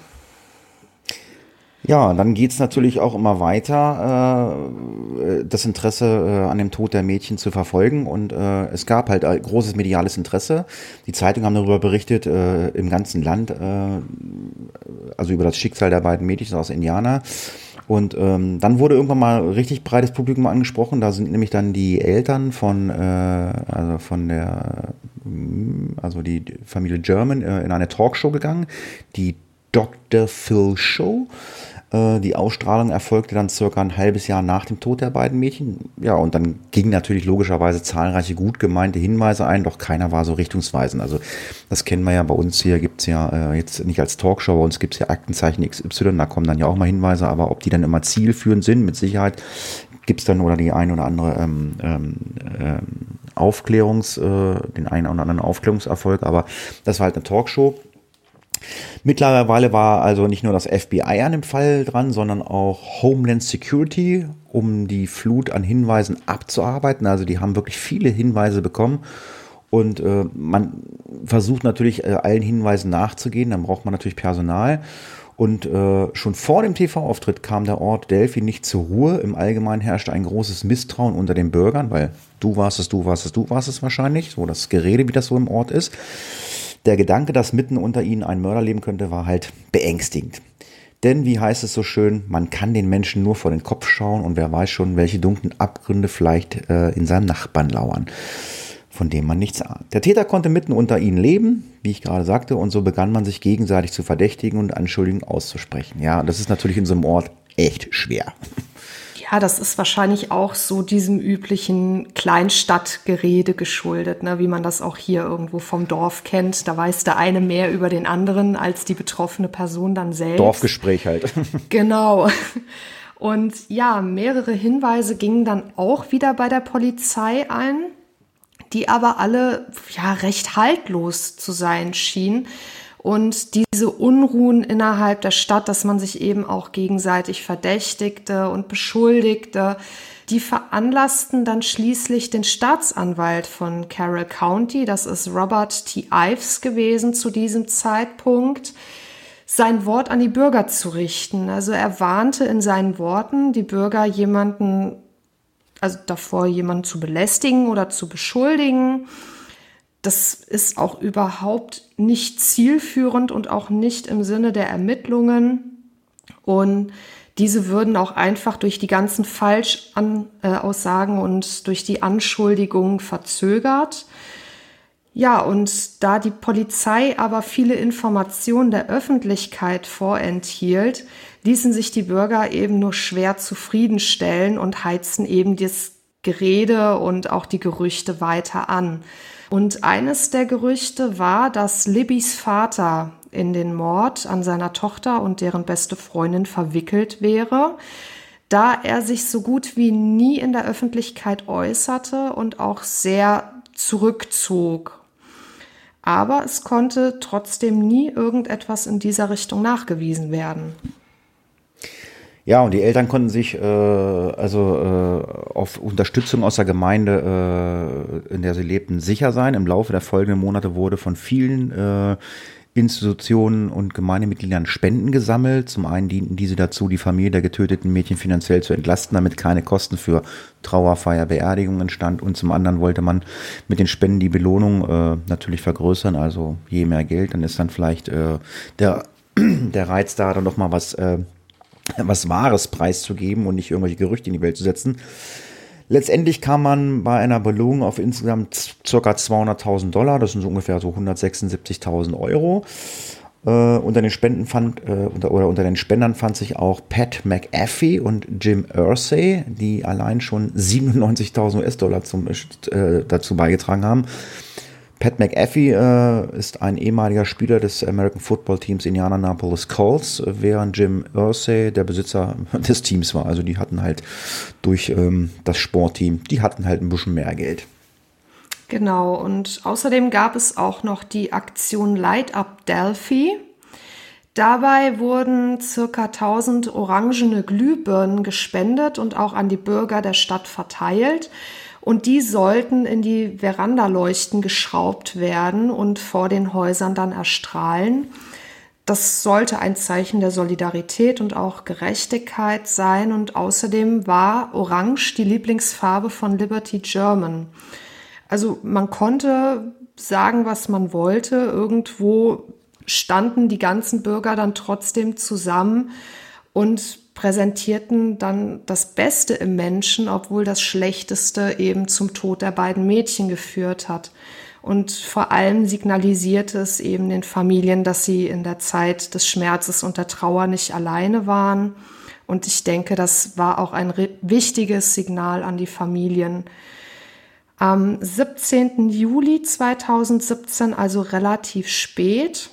ja, dann geht's natürlich auch immer weiter, äh, das Interesse äh, an dem Tod der Mädchen zu verfolgen. Und äh, es gab halt großes mediales Interesse. Die Zeitungen haben darüber berichtet, äh, im ganzen Land, äh, also über das Schicksal der beiden Mädchen aus Indiana. Und ähm, dann wurde irgendwann mal richtig breites Publikum angesprochen. Da sind nämlich dann die Eltern von, äh, also von der, also die Familie German äh, in eine Talkshow gegangen, die Dr. Phil Show. Äh, die Ausstrahlung erfolgte dann circa ein halbes Jahr nach dem Tod der beiden Mädchen. Ja, und dann gingen natürlich logischerweise zahlreiche gut gemeinte Hinweise ein, doch keiner war so richtungsweisend. Also das kennen wir ja bei uns hier, gibt's ja äh, jetzt nicht als Talkshow, bei uns gibt's ja Aktenzeichen XY, da kommen dann ja auch mal Hinweise, aber ob die dann immer zielführend sind, mit Sicherheit gibt's dann oder die ein oder andere ähm, ähm, ähm Aufklärungs, äh, den einen oder anderen Aufklärungserfolg, aber das war halt eine Talkshow. Mittlerweile war also nicht nur das FBI an dem Fall dran, sondern auch Homeland Security, um die Flut an Hinweisen abzuarbeiten. Also die haben wirklich viele Hinweise bekommen. Und äh, man versucht natürlich äh, allen Hinweisen nachzugehen. Dann braucht man natürlich Personal. Und äh, schon vor dem TV-Auftritt kam der Ort Delphi nicht zur Ruhe. Im Allgemeinen herrschte ein großes Misstrauen unter den Bürgern, weil du warst es, du warst es, du warst es wahrscheinlich. So das Gerede, wie das so im Ort ist. Der Gedanke, dass mitten unter ihnen ein Mörder leben könnte, war halt beängstigend. Denn, wie heißt es so schön, man kann den Menschen nur vor den Kopf schauen und wer weiß schon, welche dunklen Abgründe vielleicht äh, in seinem Nachbarn lauern, von dem man nichts ahnt. Der Täter konnte mitten unter ihnen leben, wie ich gerade sagte, und so begann man sich gegenseitig zu verdächtigen und Anschuldigungen auszusprechen. Ja, das ist natürlich in so einem Ort echt schwer. Ja, das ist wahrscheinlich auch so diesem üblichen Kleinstadtgerede geschuldet, ne? wie man das auch hier irgendwo vom Dorf kennt. Da weiß der eine mehr über den anderen als die betroffene Person dann selbst. Dorfgespräch halt. [laughs] [laughs] genau. Und ja, mehrere Hinweise gingen dann auch wieder bei der Polizei ein, die aber alle ja recht haltlos zu sein schienen. Und diese Unruhen innerhalb der Stadt, dass man sich eben auch gegenseitig verdächtigte und beschuldigte, die veranlassten dann schließlich den Staatsanwalt von Carroll County, das ist Robert T. Ives gewesen zu diesem Zeitpunkt, sein Wort an die Bürger zu richten. Also er warnte in seinen Worten die Bürger, jemanden, also davor jemanden zu belästigen oder zu beschuldigen. Das ist auch überhaupt nicht zielführend und auch nicht im Sinne der Ermittlungen. Und diese würden auch einfach durch die ganzen Falschaussagen und durch die Anschuldigungen verzögert. Ja, und da die Polizei aber viele Informationen der Öffentlichkeit vorenthielt, ließen sich die Bürger eben nur schwer zufriedenstellen und heizten eben das Gerede und auch die Gerüchte weiter an. Und eines der Gerüchte war, dass Libbys Vater in den Mord an seiner Tochter und deren beste Freundin verwickelt wäre, da er sich so gut wie nie in der Öffentlichkeit äußerte und auch sehr zurückzog. Aber es konnte trotzdem nie irgendetwas in dieser Richtung nachgewiesen werden. Ja, und die Eltern konnten sich äh, also äh, auf Unterstützung aus der Gemeinde, äh, in der sie lebten, sicher sein. Im Laufe der folgenden Monate wurde von vielen äh, Institutionen und Gemeindemitgliedern Spenden gesammelt. Zum einen dienten diese dazu, die Familie der getöteten Mädchen finanziell zu entlasten, damit keine Kosten für Trauerfeier, Beerdigung entstand. Und zum anderen wollte man mit den Spenden die Belohnung äh, natürlich vergrößern. Also je mehr Geld, dann ist dann vielleicht äh, der, [clears throat] der Reiz da, dann doch mal was, äh, was Wahres preiszugeben und nicht irgendwelche Gerüchte in die Welt zu setzen. Letztendlich kam man bei einer Belohnung auf insgesamt ca. 200.000 Dollar, das sind so ungefähr so 176.000 Euro. Äh, unter den Spenden fand, äh, unter, oder unter den Spendern fand sich auch Pat McAfee und Jim Irsay, die allein schon 97.000 US-Dollar äh, dazu beigetragen haben. Pat McAfee äh, ist ein ehemaliger Spieler des American Football Teams Indianapolis Colts, während Jim Irsay der Besitzer [laughs] des Teams war. Also die hatten halt durch ähm, das Sportteam, die hatten halt ein bisschen mehr Geld. Genau, und außerdem gab es auch noch die Aktion Light Up Delphi. Dabei wurden circa 1000 orangene Glühbirnen gespendet und auch an die Bürger der Stadt verteilt und die sollten in die Verandaleuchten geschraubt werden und vor den Häusern dann erstrahlen. Das sollte ein Zeichen der Solidarität und auch Gerechtigkeit sein und außerdem war Orange die Lieblingsfarbe von Liberty German. Also man konnte sagen, was man wollte. Irgendwo standen die ganzen Bürger dann trotzdem zusammen und präsentierten dann das Beste im Menschen, obwohl das Schlechteste eben zum Tod der beiden Mädchen geführt hat. Und vor allem signalisierte es eben den Familien, dass sie in der Zeit des Schmerzes und der Trauer nicht alleine waren. Und ich denke, das war auch ein wichtiges Signal an die Familien. Am 17. Juli 2017, also relativ spät,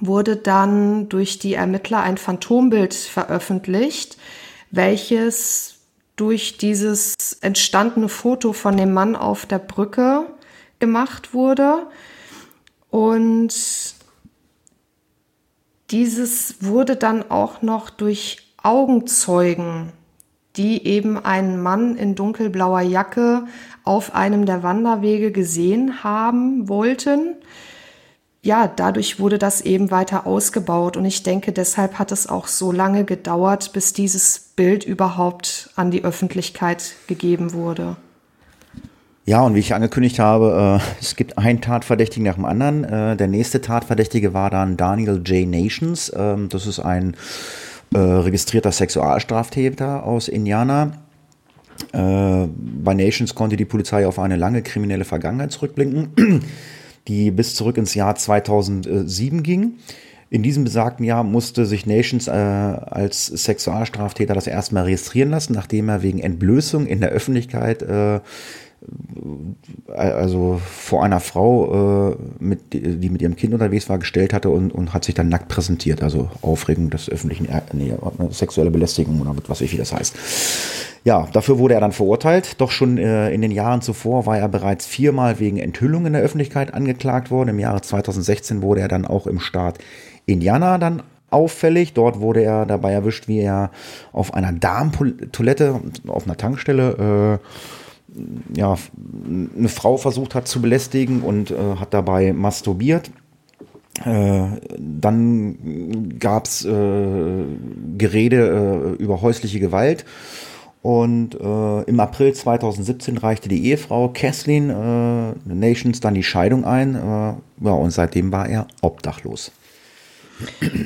wurde dann durch die Ermittler ein Phantombild veröffentlicht, welches durch dieses entstandene Foto von dem Mann auf der Brücke gemacht wurde. Und dieses wurde dann auch noch durch Augenzeugen, die eben einen Mann in dunkelblauer Jacke auf einem der Wanderwege gesehen haben wollten, ja, dadurch wurde das eben weiter ausgebaut und ich denke, deshalb hat es auch so lange gedauert, bis dieses Bild überhaupt an die Öffentlichkeit gegeben wurde. Ja, und wie ich angekündigt habe, äh, es gibt einen Tatverdächtigen nach dem anderen. Äh, der nächste Tatverdächtige war dann Daniel J. Nations. Ähm, das ist ein äh, registrierter Sexualstraftäter aus Indiana. Bei Nations konnte die Polizei auf eine lange kriminelle Vergangenheit zurückblicken [clears throat] die bis zurück ins Jahr 2007 ging. In diesem besagten Jahr musste sich Nations äh, als Sexualstraftäter das erstmal registrieren lassen, nachdem er wegen Entblößung in der Öffentlichkeit äh, also vor einer Frau, äh, mit, die mit ihrem Kind unterwegs war, gestellt hatte und, und hat sich dann nackt präsentiert. Also Aufregung des öffentlichen, nee, sexuelle Belästigung oder was weiß ich, wie das heißt. Ja, dafür wurde er dann verurteilt. Doch schon äh, in den Jahren zuvor war er bereits viermal wegen Enthüllung in der Öffentlichkeit angeklagt worden. Im Jahre 2016 wurde er dann auch im Staat Indiana dann auffällig. Dort wurde er dabei erwischt, wie er auf einer Darmtoilette auf einer Tankstelle äh, ja, eine Frau versucht hat zu belästigen und äh, hat dabei masturbiert. Äh, dann gab es äh, Gerede äh, über häusliche Gewalt. Und äh, im April 2017 reichte die Ehefrau Kathleen äh, Nations dann die Scheidung ein. Ja, und seitdem war er obdachlos.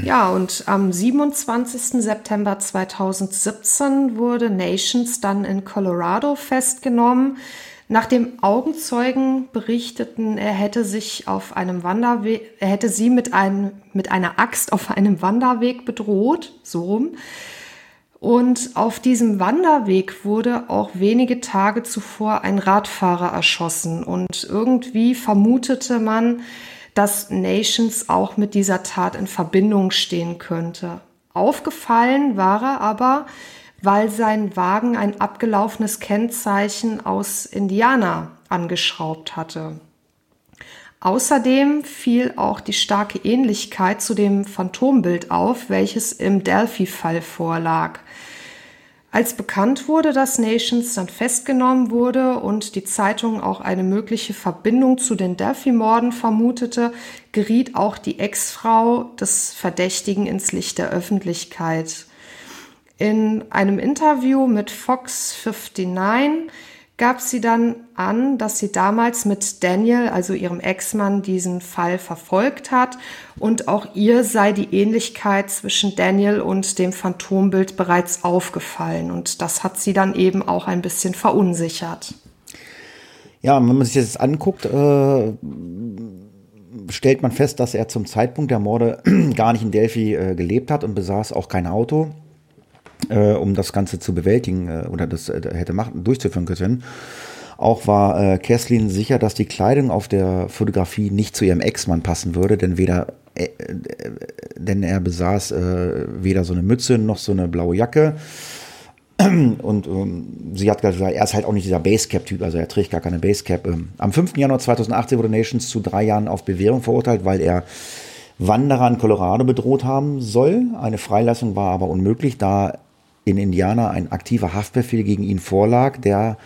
Ja, und am 27. September 2017 wurde Nations dann in Colorado festgenommen. Nachdem Augenzeugen berichteten, er hätte sich auf einem Wanderweg, er hätte sie mit, einem, mit einer Axt auf einem Wanderweg bedroht, so rum. Und auf diesem Wanderweg wurde auch wenige Tage zuvor ein Radfahrer erschossen. Und irgendwie vermutete man, dass Nations auch mit dieser Tat in Verbindung stehen könnte. Aufgefallen war er aber, weil sein Wagen ein abgelaufenes Kennzeichen aus Indiana angeschraubt hatte. Außerdem fiel auch die starke Ähnlichkeit zu dem Phantombild auf, welches im Delphi-Fall vorlag. Als bekannt wurde, dass Nations dann festgenommen wurde und die Zeitung auch eine mögliche Verbindung zu den Delphi-Morden vermutete, geriet auch die Ex-Frau des Verdächtigen ins Licht der Öffentlichkeit. In einem Interview mit Fox 59 gab sie dann an, dass sie damals mit Daniel, also ihrem Ex-Mann, diesen Fall verfolgt hat und auch ihr sei die Ähnlichkeit zwischen Daniel und dem Phantombild bereits aufgefallen und das hat sie dann eben auch ein bisschen verunsichert. Ja, wenn man sich das jetzt anguckt, äh, stellt man fest, dass er zum Zeitpunkt der Morde [clears throat] gar nicht in Delphi äh, gelebt hat und besaß auch kein Auto äh, um das Ganze zu bewältigen äh, oder das äh, hätte machen, durchzuführen können. Auch war äh, Kerstin sicher, dass die Kleidung auf der Fotografie nicht zu ihrem Ex-Mann passen würde, denn weder äh, äh denn er besaß äh, weder so eine Mütze noch so eine blaue Jacke. Und ähm, sie hat gesagt, er ist halt auch nicht dieser Basecap-Typ, also er trägt gar keine Basecap. Ähm, am 5. Januar 2018 wurde Nations zu drei Jahren auf Bewährung verurteilt, weil er Wanderer in Colorado bedroht haben soll. Eine Freilassung war aber unmöglich, da in Indiana ein aktiver Haftbefehl gegen ihn vorlag, der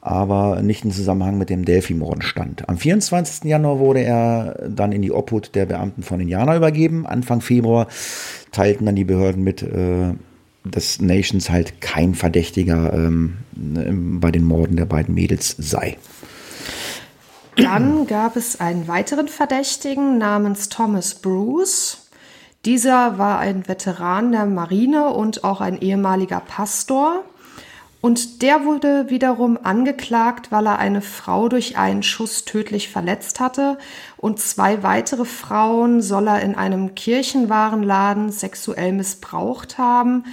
aber nicht in Zusammenhang mit dem Delphi-Morden stand. Am 24. Januar wurde er dann in die Obhut der Beamten von Indiana übergeben. Anfang Februar teilten dann die Behörden mit, äh, dass Nations halt kein Verdächtiger ähm, bei den Morden der beiden Mädels sei. Dann gab es einen weiteren Verdächtigen namens Thomas Bruce. Dieser war ein Veteran der Marine und auch ein ehemaliger Pastor. Und der wurde wiederum angeklagt, weil er eine Frau durch einen Schuss tödlich verletzt hatte. Und zwei weitere Frauen soll er in einem Kirchenwarenladen sexuell missbraucht haben,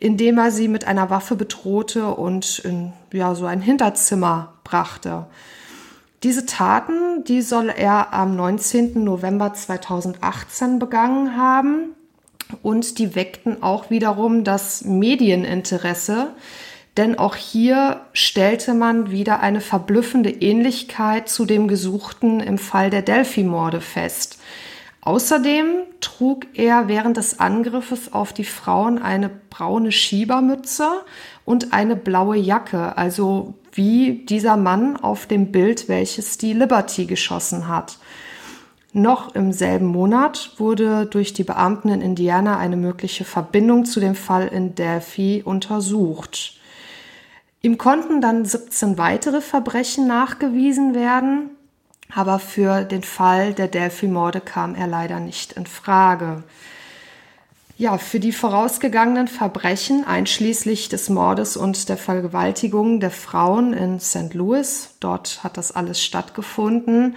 indem er sie mit einer Waffe bedrohte und in ja, so ein Hinterzimmer brachte. Diese Taten, die soll er am 19. November 2018 begangen haben und die weckten auch wiederum das Medieninteresse, denn auch hier stellte man wieder eine verblüffende Ähnlichkeit zu dem Gesuchten im Fall der Delphi-Morde fest. Außerdem trug er während des Angriffes auf die Frauen eine braune Schiebermütze und eine blaue Jacke, also wie dieser Mann auf dem Bild, welches die Liberty geschossen hat. Noch im selben Monat wurde durch die Beamten in Indiana eine mögliche Verbindung zu dem Fall in Delphi untersucht. Ihm konnten dann 17 weitere Verbrechen nachgewiesen werden, aber für den Fall der Delphi-Morde kam er leider nicht in Frage. Ja, für die vorausgegangenen Verbrechen, einschließlich des Mordes und der Vergewaltigung der Frauen in St. Louis, dort hat das alles stattgefunden,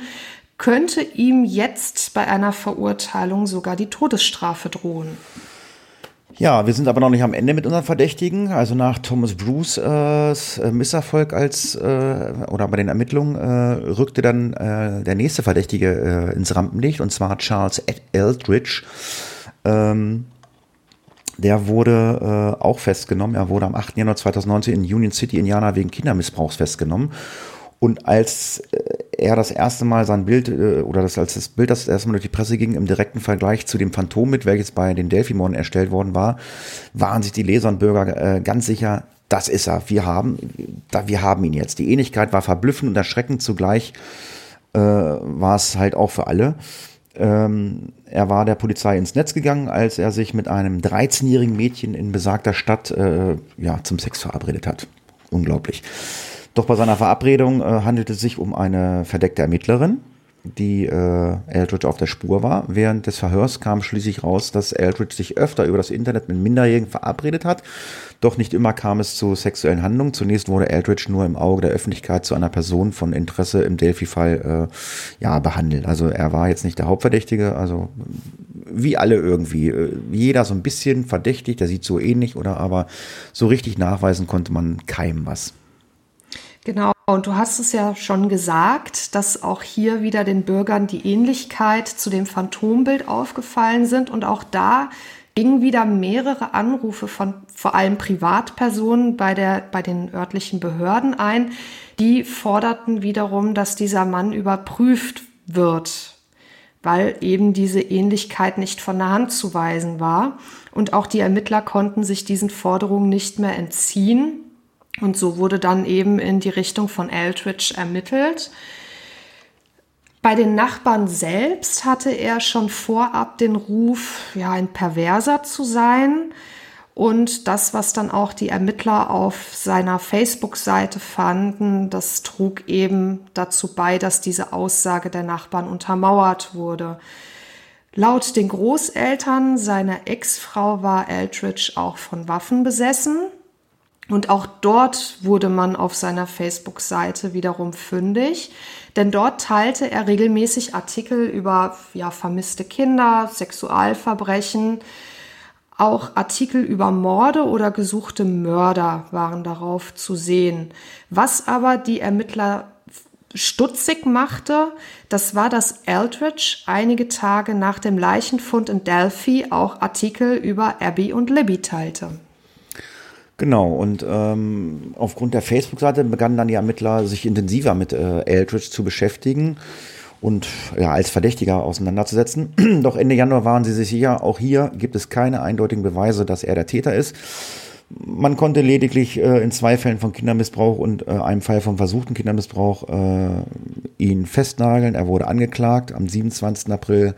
könnte ihm jetzt bei einer Verurteilung sogar die Todesstrafe drohen. Ja, wir sind aber noch nicht am Ende mit unseren Verdächtigen. Also nach Thomas Bruce äh, Misserfolg als äh, oder bei den Ermittlungen äh, rückte dann äh, der nächste Verdächtige äh, ins Rampenlicht und zwar Charles Eldridge. Ähm, der wurde äh, auch festgenommen. Er wurde am 8. Januar 2019 in Union City, Indiana, wegen Kindermissbrauchs festgenommen. Und als äh, er das erste Mal sein Bild, äh, oder das, als das Bild das erste Mal durch die Presse ging, im direkten Vergleich zu dem Phantom mit, welches bei den Delphi-Morden erstellt worden war, waren sich die Leser und Bürger äh, ganz sicher, das ist er. Wir haben, wir haben ihn jetzt. Die Ähnlichkeit war verblüffend und erschreckend zugleich, äh, war es halt auch für alle. Ähm, er war der Polizei ins Netz gegangen, als er sich mit einem 13-jährigen Mädchen in besagter Stadt äh, ja, zum Sex verabredet hat. Unglaublich. Doch bei seiner Verabredung äh, handelt es sich um eine verdeckte Ermittlerin, die äh, Eldridge auf der Spur war. Während des Verhörs kam schließlich raus, dass Eldridge sich öfter über das Internet mit Minderjährigen verabredet hat. Doch nicht immer kam es zu sexuellen Handlungen. Zunächst wurde Eldridge nur im Auge der Öffentlichkeit zu einer Person von Interesse im Delphi-Fall äh, ja, behandelt. Also er war jetzt nicht der Hauptverdächtige, also wie alle irgendwie. Äh, jeder so ein bisschen verdächtig, der sieht so ähnlich, oder aber so richtig nachweisen konnte man keinem was. Genau, und du hast es ja schon gesagt, dass auch hier wieder den Bürgern die Ähnlichkeit zu dem Phantombild aufgefallen sind und auch da gingen wieder mehrere Anrufe von vor allem Privatpersonen bei, der, bei den örtlichen Behörden ein, die forderten wiederum, dass dieser Mann überprüft wird, weil eben diese Ähnlichkeit nicht von der Hand zu weisen war. Und auch die Ermittler konnten sich diesen Forderungen nicht mehr entziehen. Und so wurde dann eben in die Richtung von Eldridge ermittelt. Bei den Nachbarn selbst hatte er schon vorab den Ruf, ja, ein Perverser zu sein. Und das, was dann auch die Ermittler auf seiner Facebook-Seite fanden, das trug eben dazu bei, dass diese Aussage der Nachbarn untermauert wurde. Laut den Großeltern seiner Ex-Frau war Eldridge auch von Waffen besessen. Und auch dort wurde man auf seiner Facebook-Seite wiederum fündig, denn dort teilte er regelmäßig Artikel über ja, vermisste Kinder, Sexualverbrechen, auch Artikel über Morde oder gesuchte Mörder waren darauf zu sehen. Was aber die Ermittler stutzig machte, das war, dass Eldridge einige Tage nach dem Leichenfund in Delphi auch Artikel über Abby und Libby teilte. Genau, und ähm, aufgrund der Facebook-Seite begannen dann die Ermittler, sich intensiver mit äh, Eldridge zu beschäftigen und ja, als Verdächtiger auseinanderzusetzen. [clears throat] Doch Ende Januar waren sie sich sicher, auch hier gibt es keine eindeutigen Beweise, dass er der Täter ist. Man konnte lediglich äh, in zwei Fällen von Kindermissbrauch und äh, einem Fall von versuchten Kindermissbrauch äh, ihn festnageln. Er wurde angeklagt am 27. April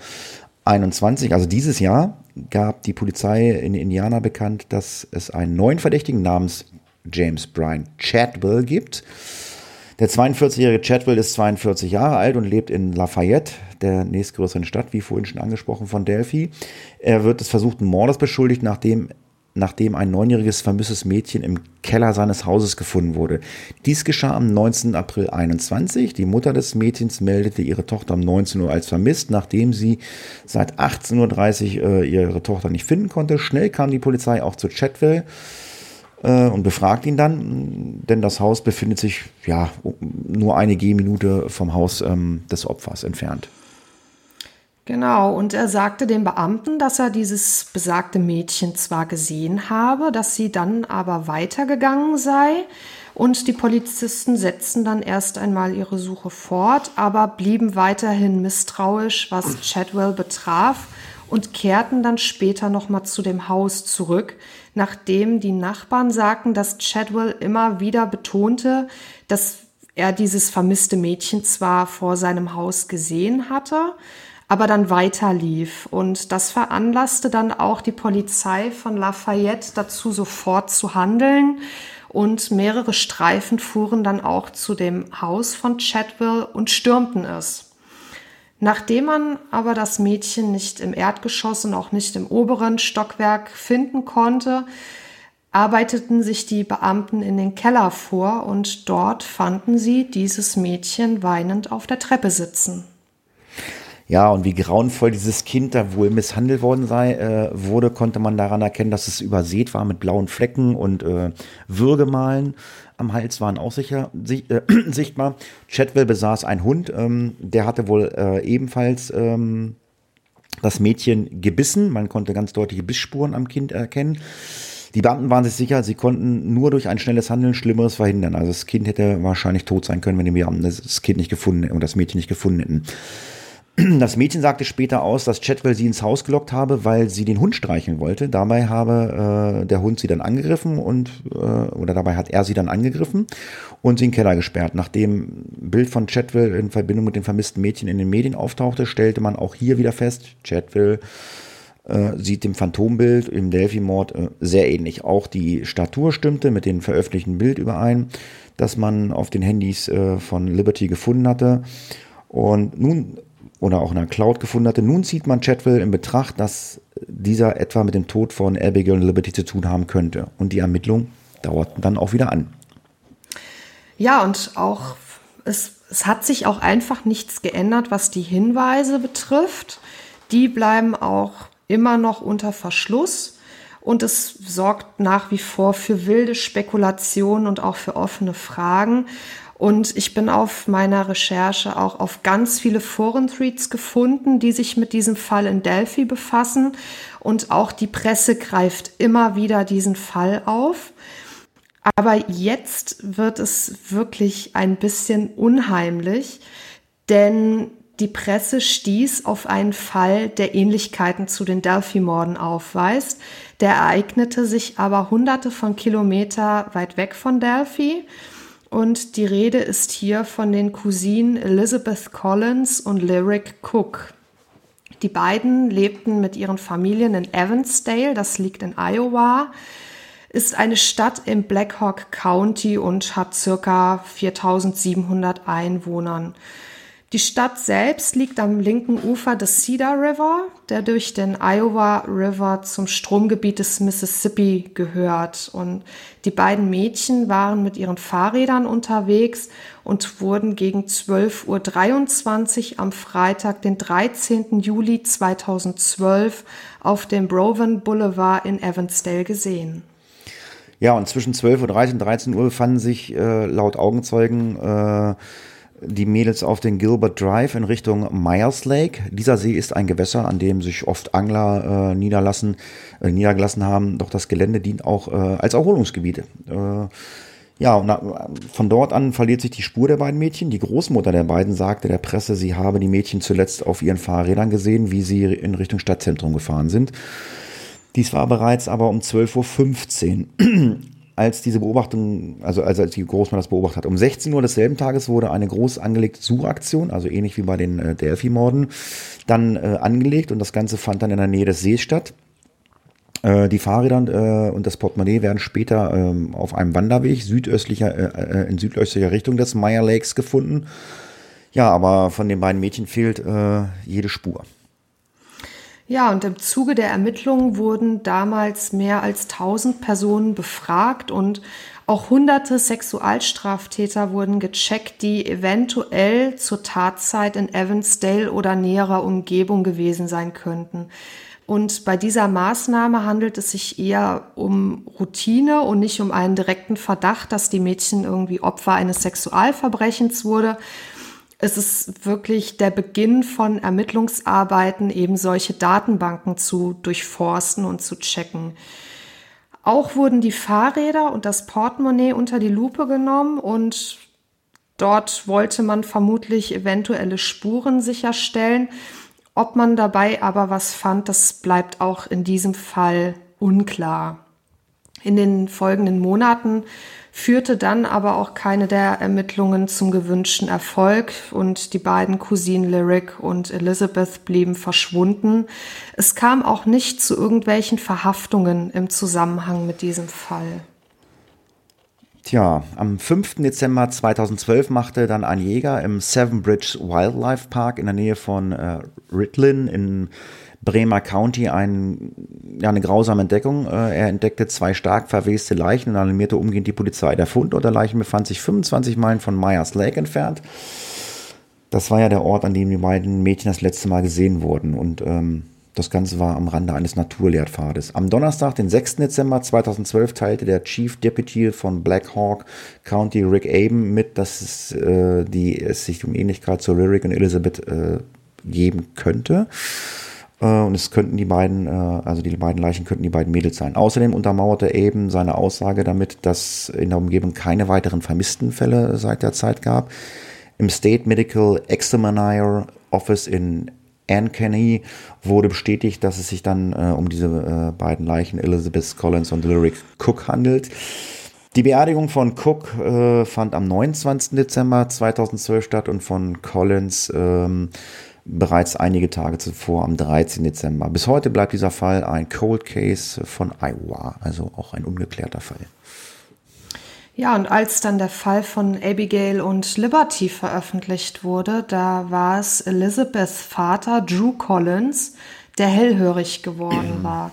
21, also dieses Jahr, gab die Polizei in Indiana bekannt, dass es einen neuen Verdächtigen namens James Brian Chadwell gibt. Der 42-jährige Chadwell ist 42 Jahre alt und lebt in Lafayette, der nächstgrößeren Stadt, wie vorhin schon angesprochen, von Delphi. Er wird des versuchten Mordes beschuldigt, nachdem nachdem ein neunjähriges vermisstes Mädchen im Keller seines Hauses gefunden wurde. Dies geschah am 19. April 21. Die Mutter des Mädchens meldete ihre Tochter um 19 Uhr als vermisst, nachdem sie seit 18.30 Uhr äh, ihre Tochter nicht finden konnte. Schnell kam die Polizei auch zu Chatwell äh, und befragt ihn dann, denn das Haus befindet sich ja nur eine Gehminute vom Haus ähm, des Opfers entfernt. Genau, und er sagte dem Beamten, dass er dieses besagte Mädchen zwar gesehen habe, dass sie dann aber weitergegangen sei, und die Polizisten setzten dann erst einmal ihre Suche fort, aber blieben weiterhin misstrauisch, was Chadwell betraf, und kehrten dann später nochmal zu dem Haus zurück, nachdem die Nachbarn sagten, dass Chadwell immer wieder betonte, dass er dieses vermisste Mädchen zwar vor seinem Haus gesehen hatte, aber dann weiter lief. Und das veranlasste dann auch die Polizei von Lafayette dazu, sofort zu handeln. Und mehrere Streifen fuhren dann auch zu dem Haus von Chadwell und stürmten es. Nachdem man aber das Mädchen nicht im Erdgeschoss und auch nicht im oberen Stockwerk finden konnte, arbeiteten sich die Beamten in den Keller vor und dort fanden sie dieses Mädchen weinend auf der Treppe sitzen. Ja, und wie grauenvoll dieses Kind da wohl misshandelt worden sei, äh, wurde, konnte man daran erkennen, dass es übersät war mit blauen Flecken und äh, Würgemalen. Am Hals waren auch sicher sich, äh, [clears throat] sichtbar. Chatwell besaß einen Hund, ähm, der hatte wohl äh, ebenfalls ähm, das Mädchen gebissen. Man konnte ganz deutliche Bissspuren am Kind erkennen. Die Beamten waren sich sicher, sie konnten nur durch ein schnelles Handeln Schlimmeres verhindern. Also das Kind hätte wahrscheinlich tot sein können, wenn die Beamten das Kind nicht gefunden und das Mädchen nicht gefunden hätten. Das Mädchen sagte später aus, dass Chatwell sie ins Haus gelockt habe, weil sie den Hund streicheln wollte. Dabei habe äh, der Hund sie dann angegriffen und äh, oder dabei hat er sie dann angegriffen und sie in den Keller gesperrt. Nachdem Bild von Chatwell in Verbindung mit dem vermissten Mädchen in den Medien auftauchte, stellte man auch hier wieder fest, Chatwell äh, sieht dem Phantombild im Delphi-Mord äh, sehr ähnlich. Auch die Statur stimmte mit dem veröffentlichten Bild überein, das man auf den Handys äh, von Liberty gefunden hatte. Und nun oder auch in einer Cloud gefunden hatte. Nun zieht man Chatwell in Betracht, dass dieser etwa mit dem Tod von Abigail und Liberty zu tun haben könnte. Und die Ermittlungen dauerten dann auch wieder an. Ja, und auch es, es hat sich auch einfach nichts geändert, was die Hinweise betrifft. Die bleiben auch immer noch unter Verschluss. Und es sorgt nach wie vor für wilde Spekulationen und auch für offene Fragen. Und ich bin auf meiner Recherche auch auf ganz viele Foren-Threads gefunden, die sich mit diesem Fall in Delphi befassen. Und auch die Presse greift immer wieder diesen Fall auf. Aber jetzt wird es wirklich ein bisschen unheimlich, denn die Presse stieß auf einen Fall, der Ähnlichkeiten zu den Delphi-Morden aufweist. Der ereignete sich aber hunderte von Kilometer weit weg von Delphi. Und die Rede ist hier von den Cousinen Elizabeth Collins und Lyric Cook. Die beiden lebten mit ihren Familien in Evansdale, das liegt in Iowa, ist eine Stadt im Blackhawk County und hat circa 4700 Einwohnern. Die Stadt selbst liegt am linken Ufer des Cedar River, der durch den Iowa River zum Stromgebiet des Mississippi gehört. Und die beiden Mädchen waren mit ihren Fahrrädern unterwegs und wurden gegen 12.23 Uhr am Freitag, den 13. Juli 2012, auf dem Broven Boulevard in Evansdale gesehen. Ja, und zwischen 12.30 Uhr und 13 Uhr fanden sich äh, laut Augenzeugen äh, die Mädels auf den Gilbert Drive in Richtung Myers Lake. Dieser See ist ein Gewässer, an dem sich oft Angler äh, niederlassen, äh, niedergelassen haben. Doch das Gelände dient auch äh, als Erholungsgebiet. Äh, ja, und von dort an verliert sich die Spur der beiden Mädchen. Die Großmutter der beiden sagte der Presse, sie habe die Mädchen zuletzt auf ihren Fahrrädern gesehen, wie sie in Richtung Stadtzentrum gefahren sind. Dies war bereits aber um 12.15 Uhr als diese Beobachtung, also, als die Großmann das beobachtet hat. Um 16 Uhr desselben Tages wurde eine groß angelegte Suchaktion, also ähnlich wie bei den äh, Delphi-Morden, dann äh, angelegt und das Ganze fand dann in der Nähe des Sees statt. Äh, die Fahrräder äh, und das Portemonnaie werden später ähm, auf einem Wanderweg südöstlicher, äh, äh, in südöstlicher Richtung des Meyer Lakes gefunden. Ja, aber von den beiden Mädchen fehlt jede Spur. Ja, und im Zuge der Ermittlungen wurden damals mehr als 1000 Personen befragt und auch hunderte Sexualstraftäter wurden gecheckt, die eventuell zur Tatzeit in Evansdale oder näherer Umgebung gewesen sein könnten. Und bei dieser Maßnahme handelt es sich eher um Routine und nicht um einen direkten Verdacht, dass die Mädchen irgendwie Opfer eines Sexualverbrechens wurde es ist wirklich der Beginn von Ermittlungsarbeiten, eben solche Datenbanken zu durchforsten und zu checken. Auch wurden die Fahrräder und das Portemonnaie unter die Lupe genommen und dort wollte man vermutlich eventuelle Spuren sicherstellen. Ob man dabei aber was fand, das bleibt auch in diesem Fall unklar. In den folgenden Monaten führte dann aber auch keine der Ermittlungen zum gewünschten Erfolg und die beiden Cousinen Lyric und Elizabeth blieben verschwunden. Es kam auch nicht zu irgendwelchen Verhaftungen im Zusammenhang mit diesem Fall. Tja, am 5. Dezember 2012 machte dann ein Jäger im Seven Bridge Wildlife Park in der Nähe von äh, Ritlin in Bremer County ein, ja, eine grausame Entdeckung. Äh, er entdeckte zwei stark verweste Leichen und alarmierte umgehend die Polizei. Der Fundort der Leichen befand sich 25 Meilen von Myers Lake entfernt. Das war ja der Ort, an dem die beiden Mädchen das letzte Mal gesehen wurden. Und ähm, das Ganze war am Rande eines Naturlehrpfades. Am Donnerstag, den 6. Dezember 2012, teilte der Chief Deputy von Black Hawk County, Rick Aben, mit, dass es, äh, die, es sich um Ähnlichkeit zu Lyric und Elizabeth äh, geben könnte. Äh, und es könnten die beiden, äh, also die beiden Leichen könnten die beiden Mädels sein. Außerdem untermauerte eben seine Aussage damit, dass in der Umgebung keine weiteren vermissten Fälle seit der Zeit gab. Im State Medical Examiner Office in Ankeny wurde bestätigt, dass es sich dann äh, um diese äh, beiden Leichen, Elizabeth Collins und Lyric Cook, handelt. Die Beerdigung von Cook äh, fand am 29. Dezember 2012 statt und von Collins ähm, bereits einige Tage zuvor am 13. Dezember. Bis heute bleibt dieser Fall ein Cold Case von Iowa, also auch ein ungeklärter Fall. Ja, und als dann der Fall von Abigail und Liberty veröffentlicht wurde, da war es Elizabeths Vater, Drew Collins, der hellhörig geworden [clears throat] war.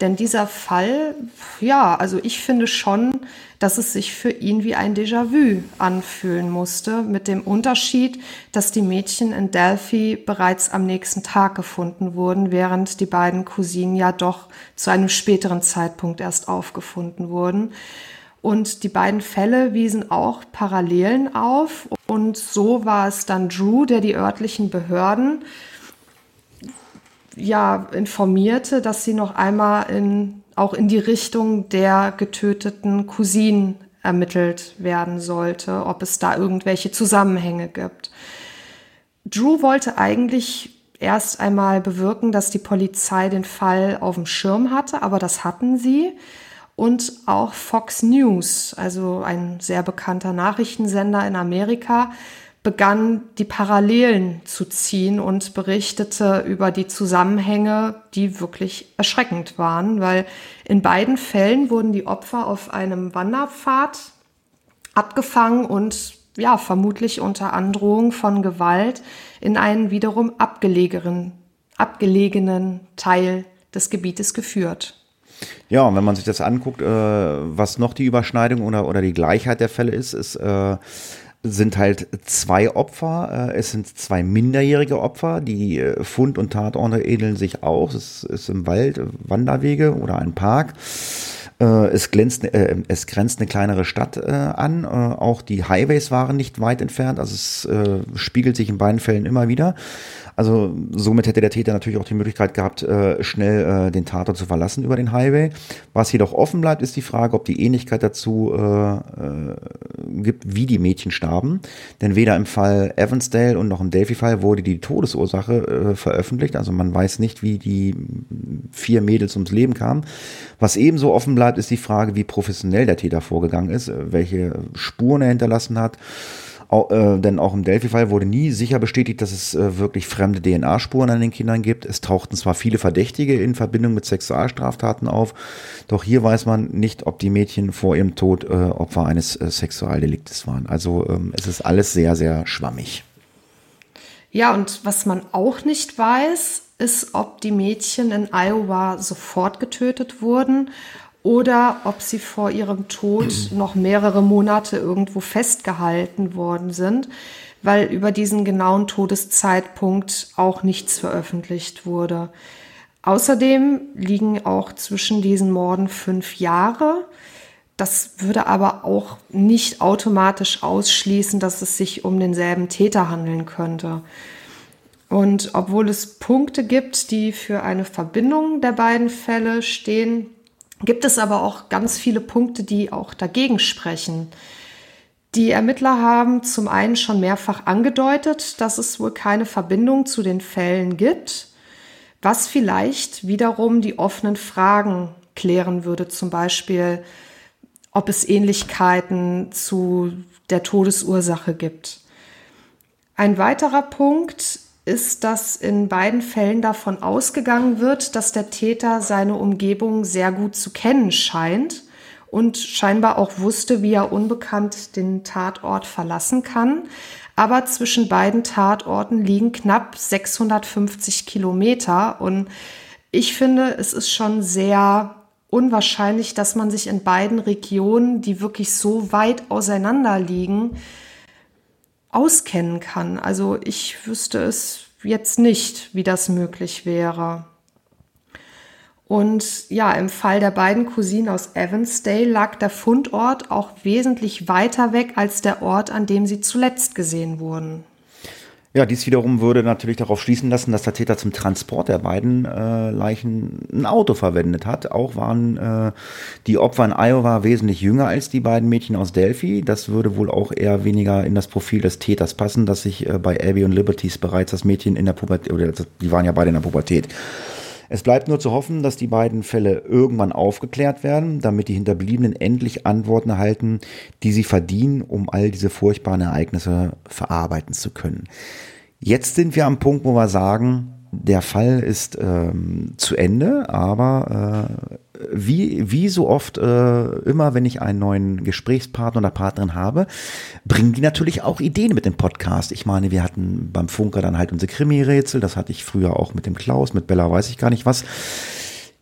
Denn dieser Fall, ja, also ich finde schon, dass es sich für ihn wie ein Déjà-vu anfühlen musste, mit dem Unterschied, dass die Mädchen in Delphi bereits am nächsten Tag gefunden wurden, während die beiden Cousinen ja doch zu einem späteren Zeitpunkt erst aufgefunden wurden. Und die beiden Fälle wiesen auch Parallelen auf. Und so war es dann Drew, der die örtlichen Behörden ja informierte, dass sie noch einmal in, auch in die Richtung der getöteten Cousinen ermittelt werden sollte, ob es da irgendwelche Zusammenhänge gibt. Drew wollte eigentlich erst einmal bewirken, dass die Polizei den Fall auf dem Schirm hatte, aber das hatten sie und auch Fox News, also ein sehr bekannter Nachrichtensender in Amerika, begann die Parallelen zu ziehen und berichtete über die Zusammenhänge, die wirklich erschreckend waren, weil in beiden Fällen wurden die Opfer auf einem Wanderpfad abgefangen und ja, vermutlich unter Androhung von Gewalt in einen wiederum abgelegenen, abgelegenen Teil des Gebietes geführt. Ja, und wenn man sich das anguckt, äh, was noch die Überschneidung oder, oder die Gleichheit der Fälle ist, ist äh, sind halt zwei Opfer. Äh, es sind zwei minderjährige Opfer. Die äh, Fund- und Tatorte ähneln sich auch. Es ist im Wald, Wanderwege oder ein Park. Äh, es, glänzt, äh, es grenzt eine kleinere Stadt äh, an. Äh, auch die Highways waren nicht weit entfernt. Also es spiegelt sich in beiden Fällen immer wieder. Also somit hätte der Täter natürlich auch die Möglichkeit gehabt, äh, schnell äh, den Tatort zu verlassen über den Highway. Was jedoch offen bleibt, ist die Frage, ob die Ähnlichkeit dazu äh, äh, gibt, wie die Mädchen starben. Denn weder im Fall Evansdale und noch im Delphi-Fall wurde die Todesursache äh, veröffentlicht. Also man weiß nicht, wie die vier Mädels ums Leben kamen. Was ebenso offen bleibt, ist die Frage, wie professionell der Täter vorgegangen ist, äh, welche Spuren er hinterlassen hat. Auch, äh, denn auch im Delphi-Fall wurde nie sicher bestätigt, dass es äh, wirklich fremde DNA-Spuren an den Kindern gibt. Es tauchten zwar viele Verdächtige in Verbindung mit Sexualstraftaten auf, doch hier weiß man nicht, ob die Mädchen vor ihrem Tod äh, Opfer eines äh, Sexualdeliktes waren. Also ähm, es ist alles sehr, sehr schwammig. Ja, und was man auch nicht weiß, ist, ob die Mädchen in Iowa sofort getötet wurden oder ob sie vor ihrem Tod [clears throat] noch mehrere Monate irgendwo festgehalten worden sind, weil über diesen genauen Todeszeitpunkt auch nichts veröffentlicht wurde. Außerdem liegen auch zwischen diesen Morden fünf Jahre. Das würde aber auch nicht automatisch ausschließen, dass es sich um denselben Täter handeln könnte. Und obwohl es Punkte gibt, die für eine Verbindung der beiden Fälle stehen, gibt es aber auch ganz viele Punkte, die auch dagegen sprechen. Die Ermittler haben zum einen schon mehrfach angedeutet, dass es wohl keine Verbindung zu den Fällen gibt, was vielleicht wiederum die offenen Fragen klären würde, zum Beispiel, ob es Ähnlichkeiten zu der Todesursache gibt. Ein weiterer Punkt ist, dass in beiden Fällen davon ausgegangen wird, dass der Täter seine Umgebung sehr gut zu kennen scheint und scheinbar auch wusste, wie er unbekannt den Tatort verlassen kann. Aber zwischen beiden Tatorten liegen knapp 650 Kilometer und ich finde, es ist schon sehr unwahrscheinlich, dass man sich in beiden Regionen, die wirklich so weit auseinander liegen, auskennen kann. Also ich wüsste es jetzt nicht, wie das möglich wäre. Und ja, im Fall der beiden Cousinen aus Evansdale lag der Fundort auch wesentlich weiter weg als der Ort, an dem sie zuletzt gesehen wurden. Ja, dies wiederum würde natürlich darauf schließen lassen, dass der Täter zum Transport der beiden äh, Leichen ein Auto verwendet hat. Auch waren äh, die Opfer in Iowa wesentlich jünger als die beiden Mädchen aus Delphi. Das würde wohl auch eher weniger in das Profil des Täters passen, dass sich äh, bei Abby und Liberties bereits das Mädchen in der Pubertät, oder die waren ja beide in der Pubertät. Es bleibt nur zu hoffen, dass die beiden Fälle irgendwann aufgeklärt werden, damit die Hinterbliebenen endlich Antworten erhalten, die sie verdienen, um all diese furchtbaren Ereignisse verarbeiten zu können. Jetzt sind wir am Punkt, wo wir sagen, der Fall ist ähm, zu Ende, aber äh, wie, wie so oft äh, immer, wenn ich einen neuen Gesprächspartner oder Partnerin habe, bringen die natürlich auch Ideen mit dem Podcast. Ich meine, wir hatten beim Funker dann halt unsere Krimi-Rätsel, das hatte ich früher auch mit dem Klaus, mit Bella weiß ich gar nicht was.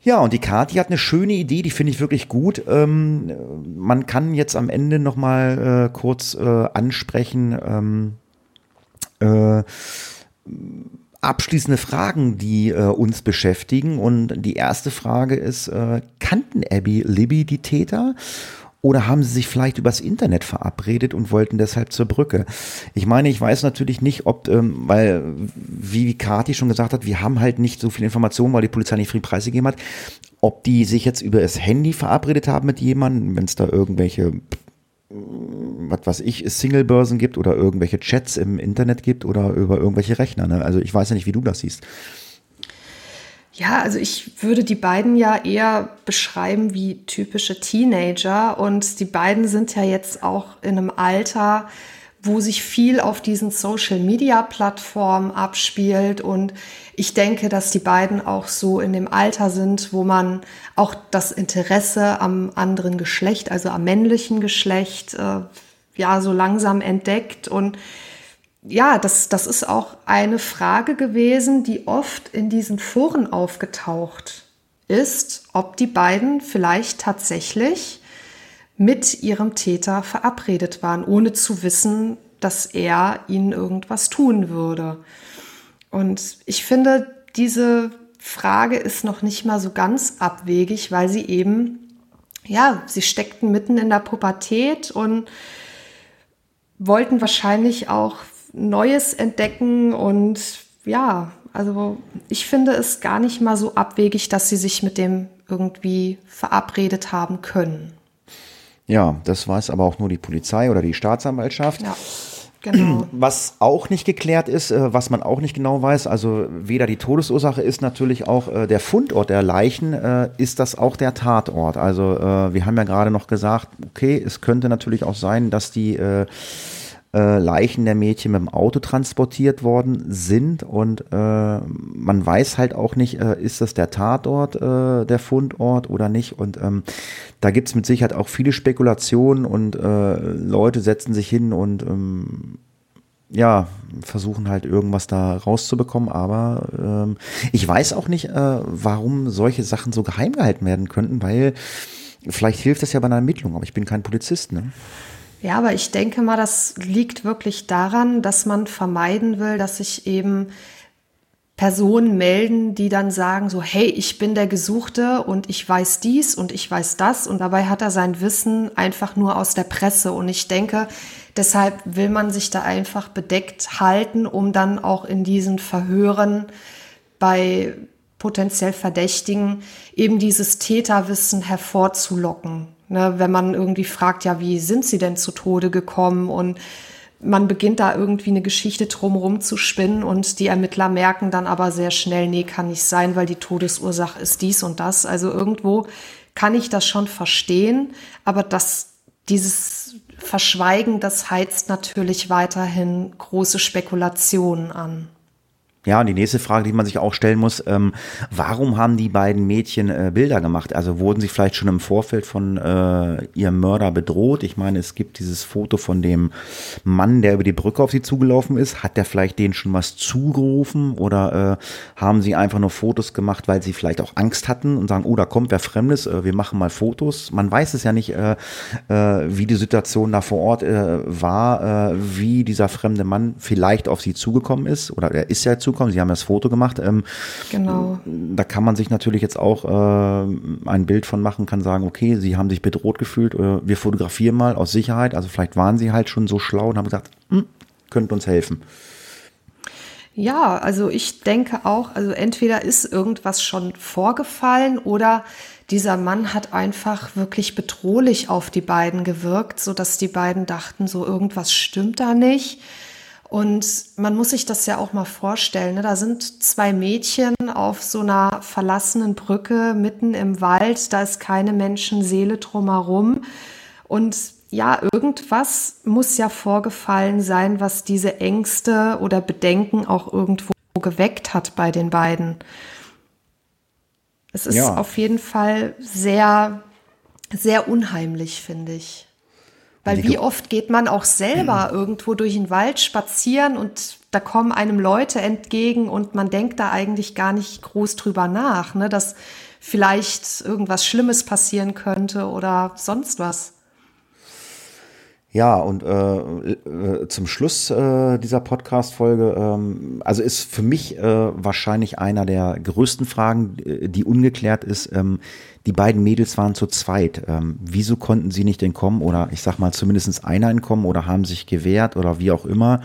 Ja, und die Kathi hat eine schöne Idee, die finde ich wirklich gut. Ähm, man kann jetzt am Ende noch mal äh, kurz äh, ansprechen. Ähm, äh, abschließende Fragen, die äh, uns beschäftigen. Und die erste Frage ist, äh, kannten Abby Libby die Täter? Oder haben sie sich vielleicht übers Internet verabredet und wollten deshalb zur Brücke? Ich meine, ich weiß natürlich nicht, ob, ähm, weil, wie Kati schon gesagt hat, wir haben halt nicht so viel Informationen, weil die Polizei nicht viel preisgegeben hat, ob die sich jetzt über das Handy verabredet haben mit jemandem, wenn es da irgendwelche was weiß ich, Single-Börsen gibt oder irgendwelche Chats im Internet gibt oder über irgendwelche Rechner. Ne? Also ich weiß ja nicht, wie du das siehst. Ja, also ich würde die beiden ja eher beschreiben wie typische Teenager und die beiden sind ja jetzt auch in einem Alter, wo sich viel auf diesen Social-Media-Plattformen abspielt. Und ich denke, dass die beiden auch so in dem Alter sind, wo man auch das Interesse am anderen Geschlecht, also am männlichen Geschlecht, äh, ja, so langsam entdeckt. Und ja, das, das ist auch eine Frage gewesen, die oft in diesen Foren aufgetaucht ist, ob die beiden vielleicht tatsächlich mit ihrem Täter verabredet waren, ohne zu wissen, dass er ihnen irgendwas tun würde. Und ich finde, diese Frage ist noch nicht mal so ganz abwegig, weil sie eben, ja, sie steckten mitten in der Pubertät und wollten wahrscheinlich auch Neues entdecken und ja, also ich finde es gar nicht mal so abwegig, dass sie sich mit dem irgendwie verabredet haben können. Ja, das weiß aber auch nur die Polizei oder die Staatsanwaltschaft. Ja. Genau. [clears throat] Was auch nicht geklärt ist, äh, was man auch nicht genau weiß, also weder die Todesursache ist natürlich auch äh, der Fundort der Leichen, äh, ist das auch der Tatort. Also wir haben ja gerade noch gesagt, okay, es könnte natürlich auch sein, dass die äh, Leichen der Mädchen mit dem Auto transportiert worden sind. Und äh, man weiß halt auch nicht, äh, ist das der Tatort, äh, der Fundort oder nicht. Und ähm, da gibt's mit Sicherheit auch viele Spekulationen und äh, Leute setzen sich hin und ähm, ja, versuchen halt irgendwas da rauszubekommen, aber ähm, ich weiß auch nicht, äh, warum solche Sachen so geheim gehalten werden könnten, weil vielleicht hilft das ja bei einer Ermittlung, aber ich bin kein Polizist, ne? Ja, aber ich denke mal, das liegt wirklich daran, dass man vermeiden will, dass sich eben Personen melden, die dann sagen so, hey, ich bin der Gesuchte und ich weiß dies und ich weiß das und dabei hat er sein Wissen einfach nur aus der Presse und ich denke, deshalb will man sich da einfach bedeckt halten, um dann auch in diesen Verhören bei potenziell Verdächtigen eben dieses Täterwissen hervorzulocken. Ne, wenn man irgendwie fragt, ja, wie sind sie denn zu Tode gekommen? Und man beginnt da irgendwie eine Geschichte drumherum zu spinnen und die Ermittler merken dann aber sehr schnell, nee, kann nicht sein, weil die Todesursache ist dies und das. Also irgendwo kann ich das schon verstehen, aber das, dieses Verschweigen, das heizt natürlich weiterhin große Spekulationen an. Ja, und die nächste Frage, die man sich auch stellen muss, ähm, warum haben die beiden Mädchen äh, Bilder gemacht? Also wurden sie vielleicht schon im Vorfeld von äh, ihrem Mörder bedroht? Ich meine, es gibt dieses Foto von dem Mann, der über die Brücke auf sie zugelaufen ist. Hat der vielleicht denen schon was zugerufen? Oder äh, haben sie einfach nur Fotos gemacht, weil sie vielleicht auch Angst hatten und sagen, oh, da kommt wer Fremdes, äh, wir machen mal Fotos. Man weiß es ja nicht, äh, äh, wie die Situation da vor Ort äh, war, äh, wie dieser fremde Mann vielleicht auf sie zugekommen ist. Oder er ist ja zugekommen zukommen. Sie haben das Foto gemacht. Ähm, genau. Da kann man sich natürlich jetzt auch äh, ein Bild von machen, kann sagen, okay, Sie haben sich bedroht gefühlt. Äh, wir fotografieren mal aus Sicherheit. Also vielleicht waren Sie halt schon so schlau und haben gesagt, hm, könnt uns helfen. Ja, also ich denke auch, also entweder ist irgendwas schon vorgefallen oder dieser Mann hat einfach wirklich bedrohlich auf die beiden gewirkt, so dass die beiden dachten, so irgendwas stimmt da nicht. Und man muss sich das ja auch mal vorstellen. Ne? Da sind zwei Mädchen auf so einer verlassenen Brücke mitten im Wald. Da ist keine Menschenseele drumherum. Und ja, irgendwas muss ja vorgefallen sein, was diese Ängste oder Bedenken auch irgendwo geweckt hat bei den beiden. Es ist ja. auf jeden Fall sehr, sehr unheimlich, finde ich. Weil wie oft geht man auch selber [clears throat] irgendwo durch den Wald spazieren und da kommen einem Leute entgegen und man denkt da eigentlich gar nicht groß drüber nach, ne, dass vielleicht irgendwas Schlimmes passieren könnte oder sonst was. Ja, und äh, äh, zum Schluss äh, dieser Podcast-Folge, ähm, also ist für mich äh, wahrscheinlich einer der größten Fragen, äh, die ungeklärt ist. Ähm, die beiden Mädels waren zu zweit. Ähm, wieso konnten sie nicht entkommen oder ich sag mal zumindest einer entkommen oder haben sich gewehrt oder wie auch immer.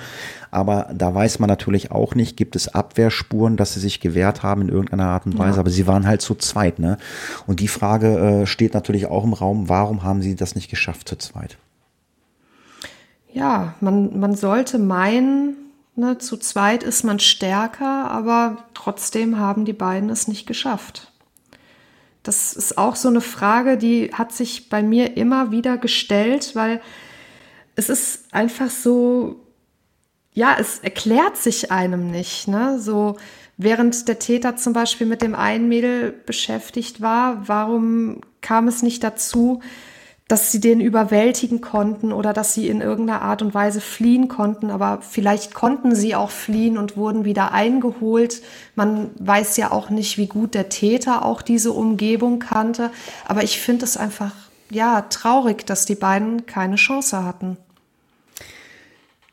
Aber da weiß man natürlich auch nicht, gibt es Abwehrspuren, dass sie sich gewehrt haben in irgendeiner Art und Weise. Ja. Aber sie waren halt zu zweit, ne? Und die Frage äh, steht natürlich auch im Raum, warum haben sie das nicht geschafft zu zweit? Ja, man, man sollte meinen, ne, zu zweit ist man stärker, aber trotzdem haben die beiden es nicht geschafft. Das ist auch so eine Frage, die hat sich bei mir immer wieder gestellt, weil es ist einfach so, ja, es erklärt sich einem nicht. Ne? So, während der Täter zum Beispiel mit dem einen Mädel beschäftigt war, warum kam es nicht dazu, dass sie den überwältigen konnten oder dass sie in irgendeiner Art und Weise fliehen konnten. Aber vielleicht konnten sie auch fliehen und wurden wieder eingeholt. Man weiß ja auch nicht, wie gut der Täter auch diese Umgebung kannte. Aber ich finde es einfach, ja, traurig, dass die beiden keine Chance hatten.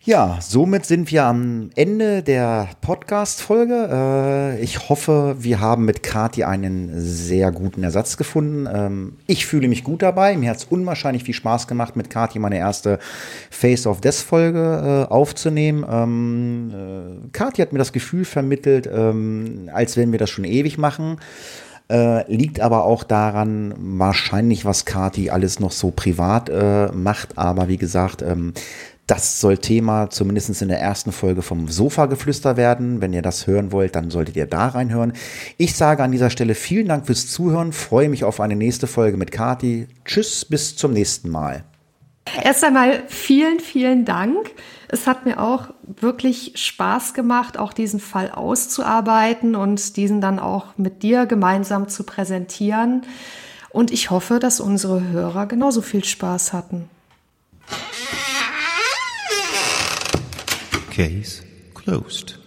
Ja, somit sind wir am Ende der Podcast-Folge. Äh, ich hoffe, wir haben mit Kati einen sehr guten Ersatz gefunden. Ähm, ich fühle mich gut dabei. Mir hat es unwahrscheinlich viel Spaß gemacht, mit Kati meine erste Face of Death-Folge äh, aufzunehmen. Ähm, äh, Kati hat mir das Gefühl vermittelt, ähm, als wenn wir das schon ewig machen. Äh, liegt aber auch daran, wahrscheinlich, was Kati alles noch so privat äh, macht. Aber wie gesagt, ähm, das soll Thema zumindest in der ersten Folge vom Sofa-Geflüster werden. Wenn ihr das hören wollt, dann solltet ihr da reinhören. Ich sage an dieser Stelle vielen Dank fürs Zuhören, freue mich auf eine nächste Folge mit Kati. Tschüss, bis zum nächsten Mal. Erst einmal vielen, vielen Dank. Es hat mir auch wirklich Spaß gemacht, auch diesen Fall auszuarbeiten und diesen dann auch mit dir gemeinsam zu präsentieren. Und ich hoffe, dass unsere Hörer genauso viel Spaß hatten. Case closed.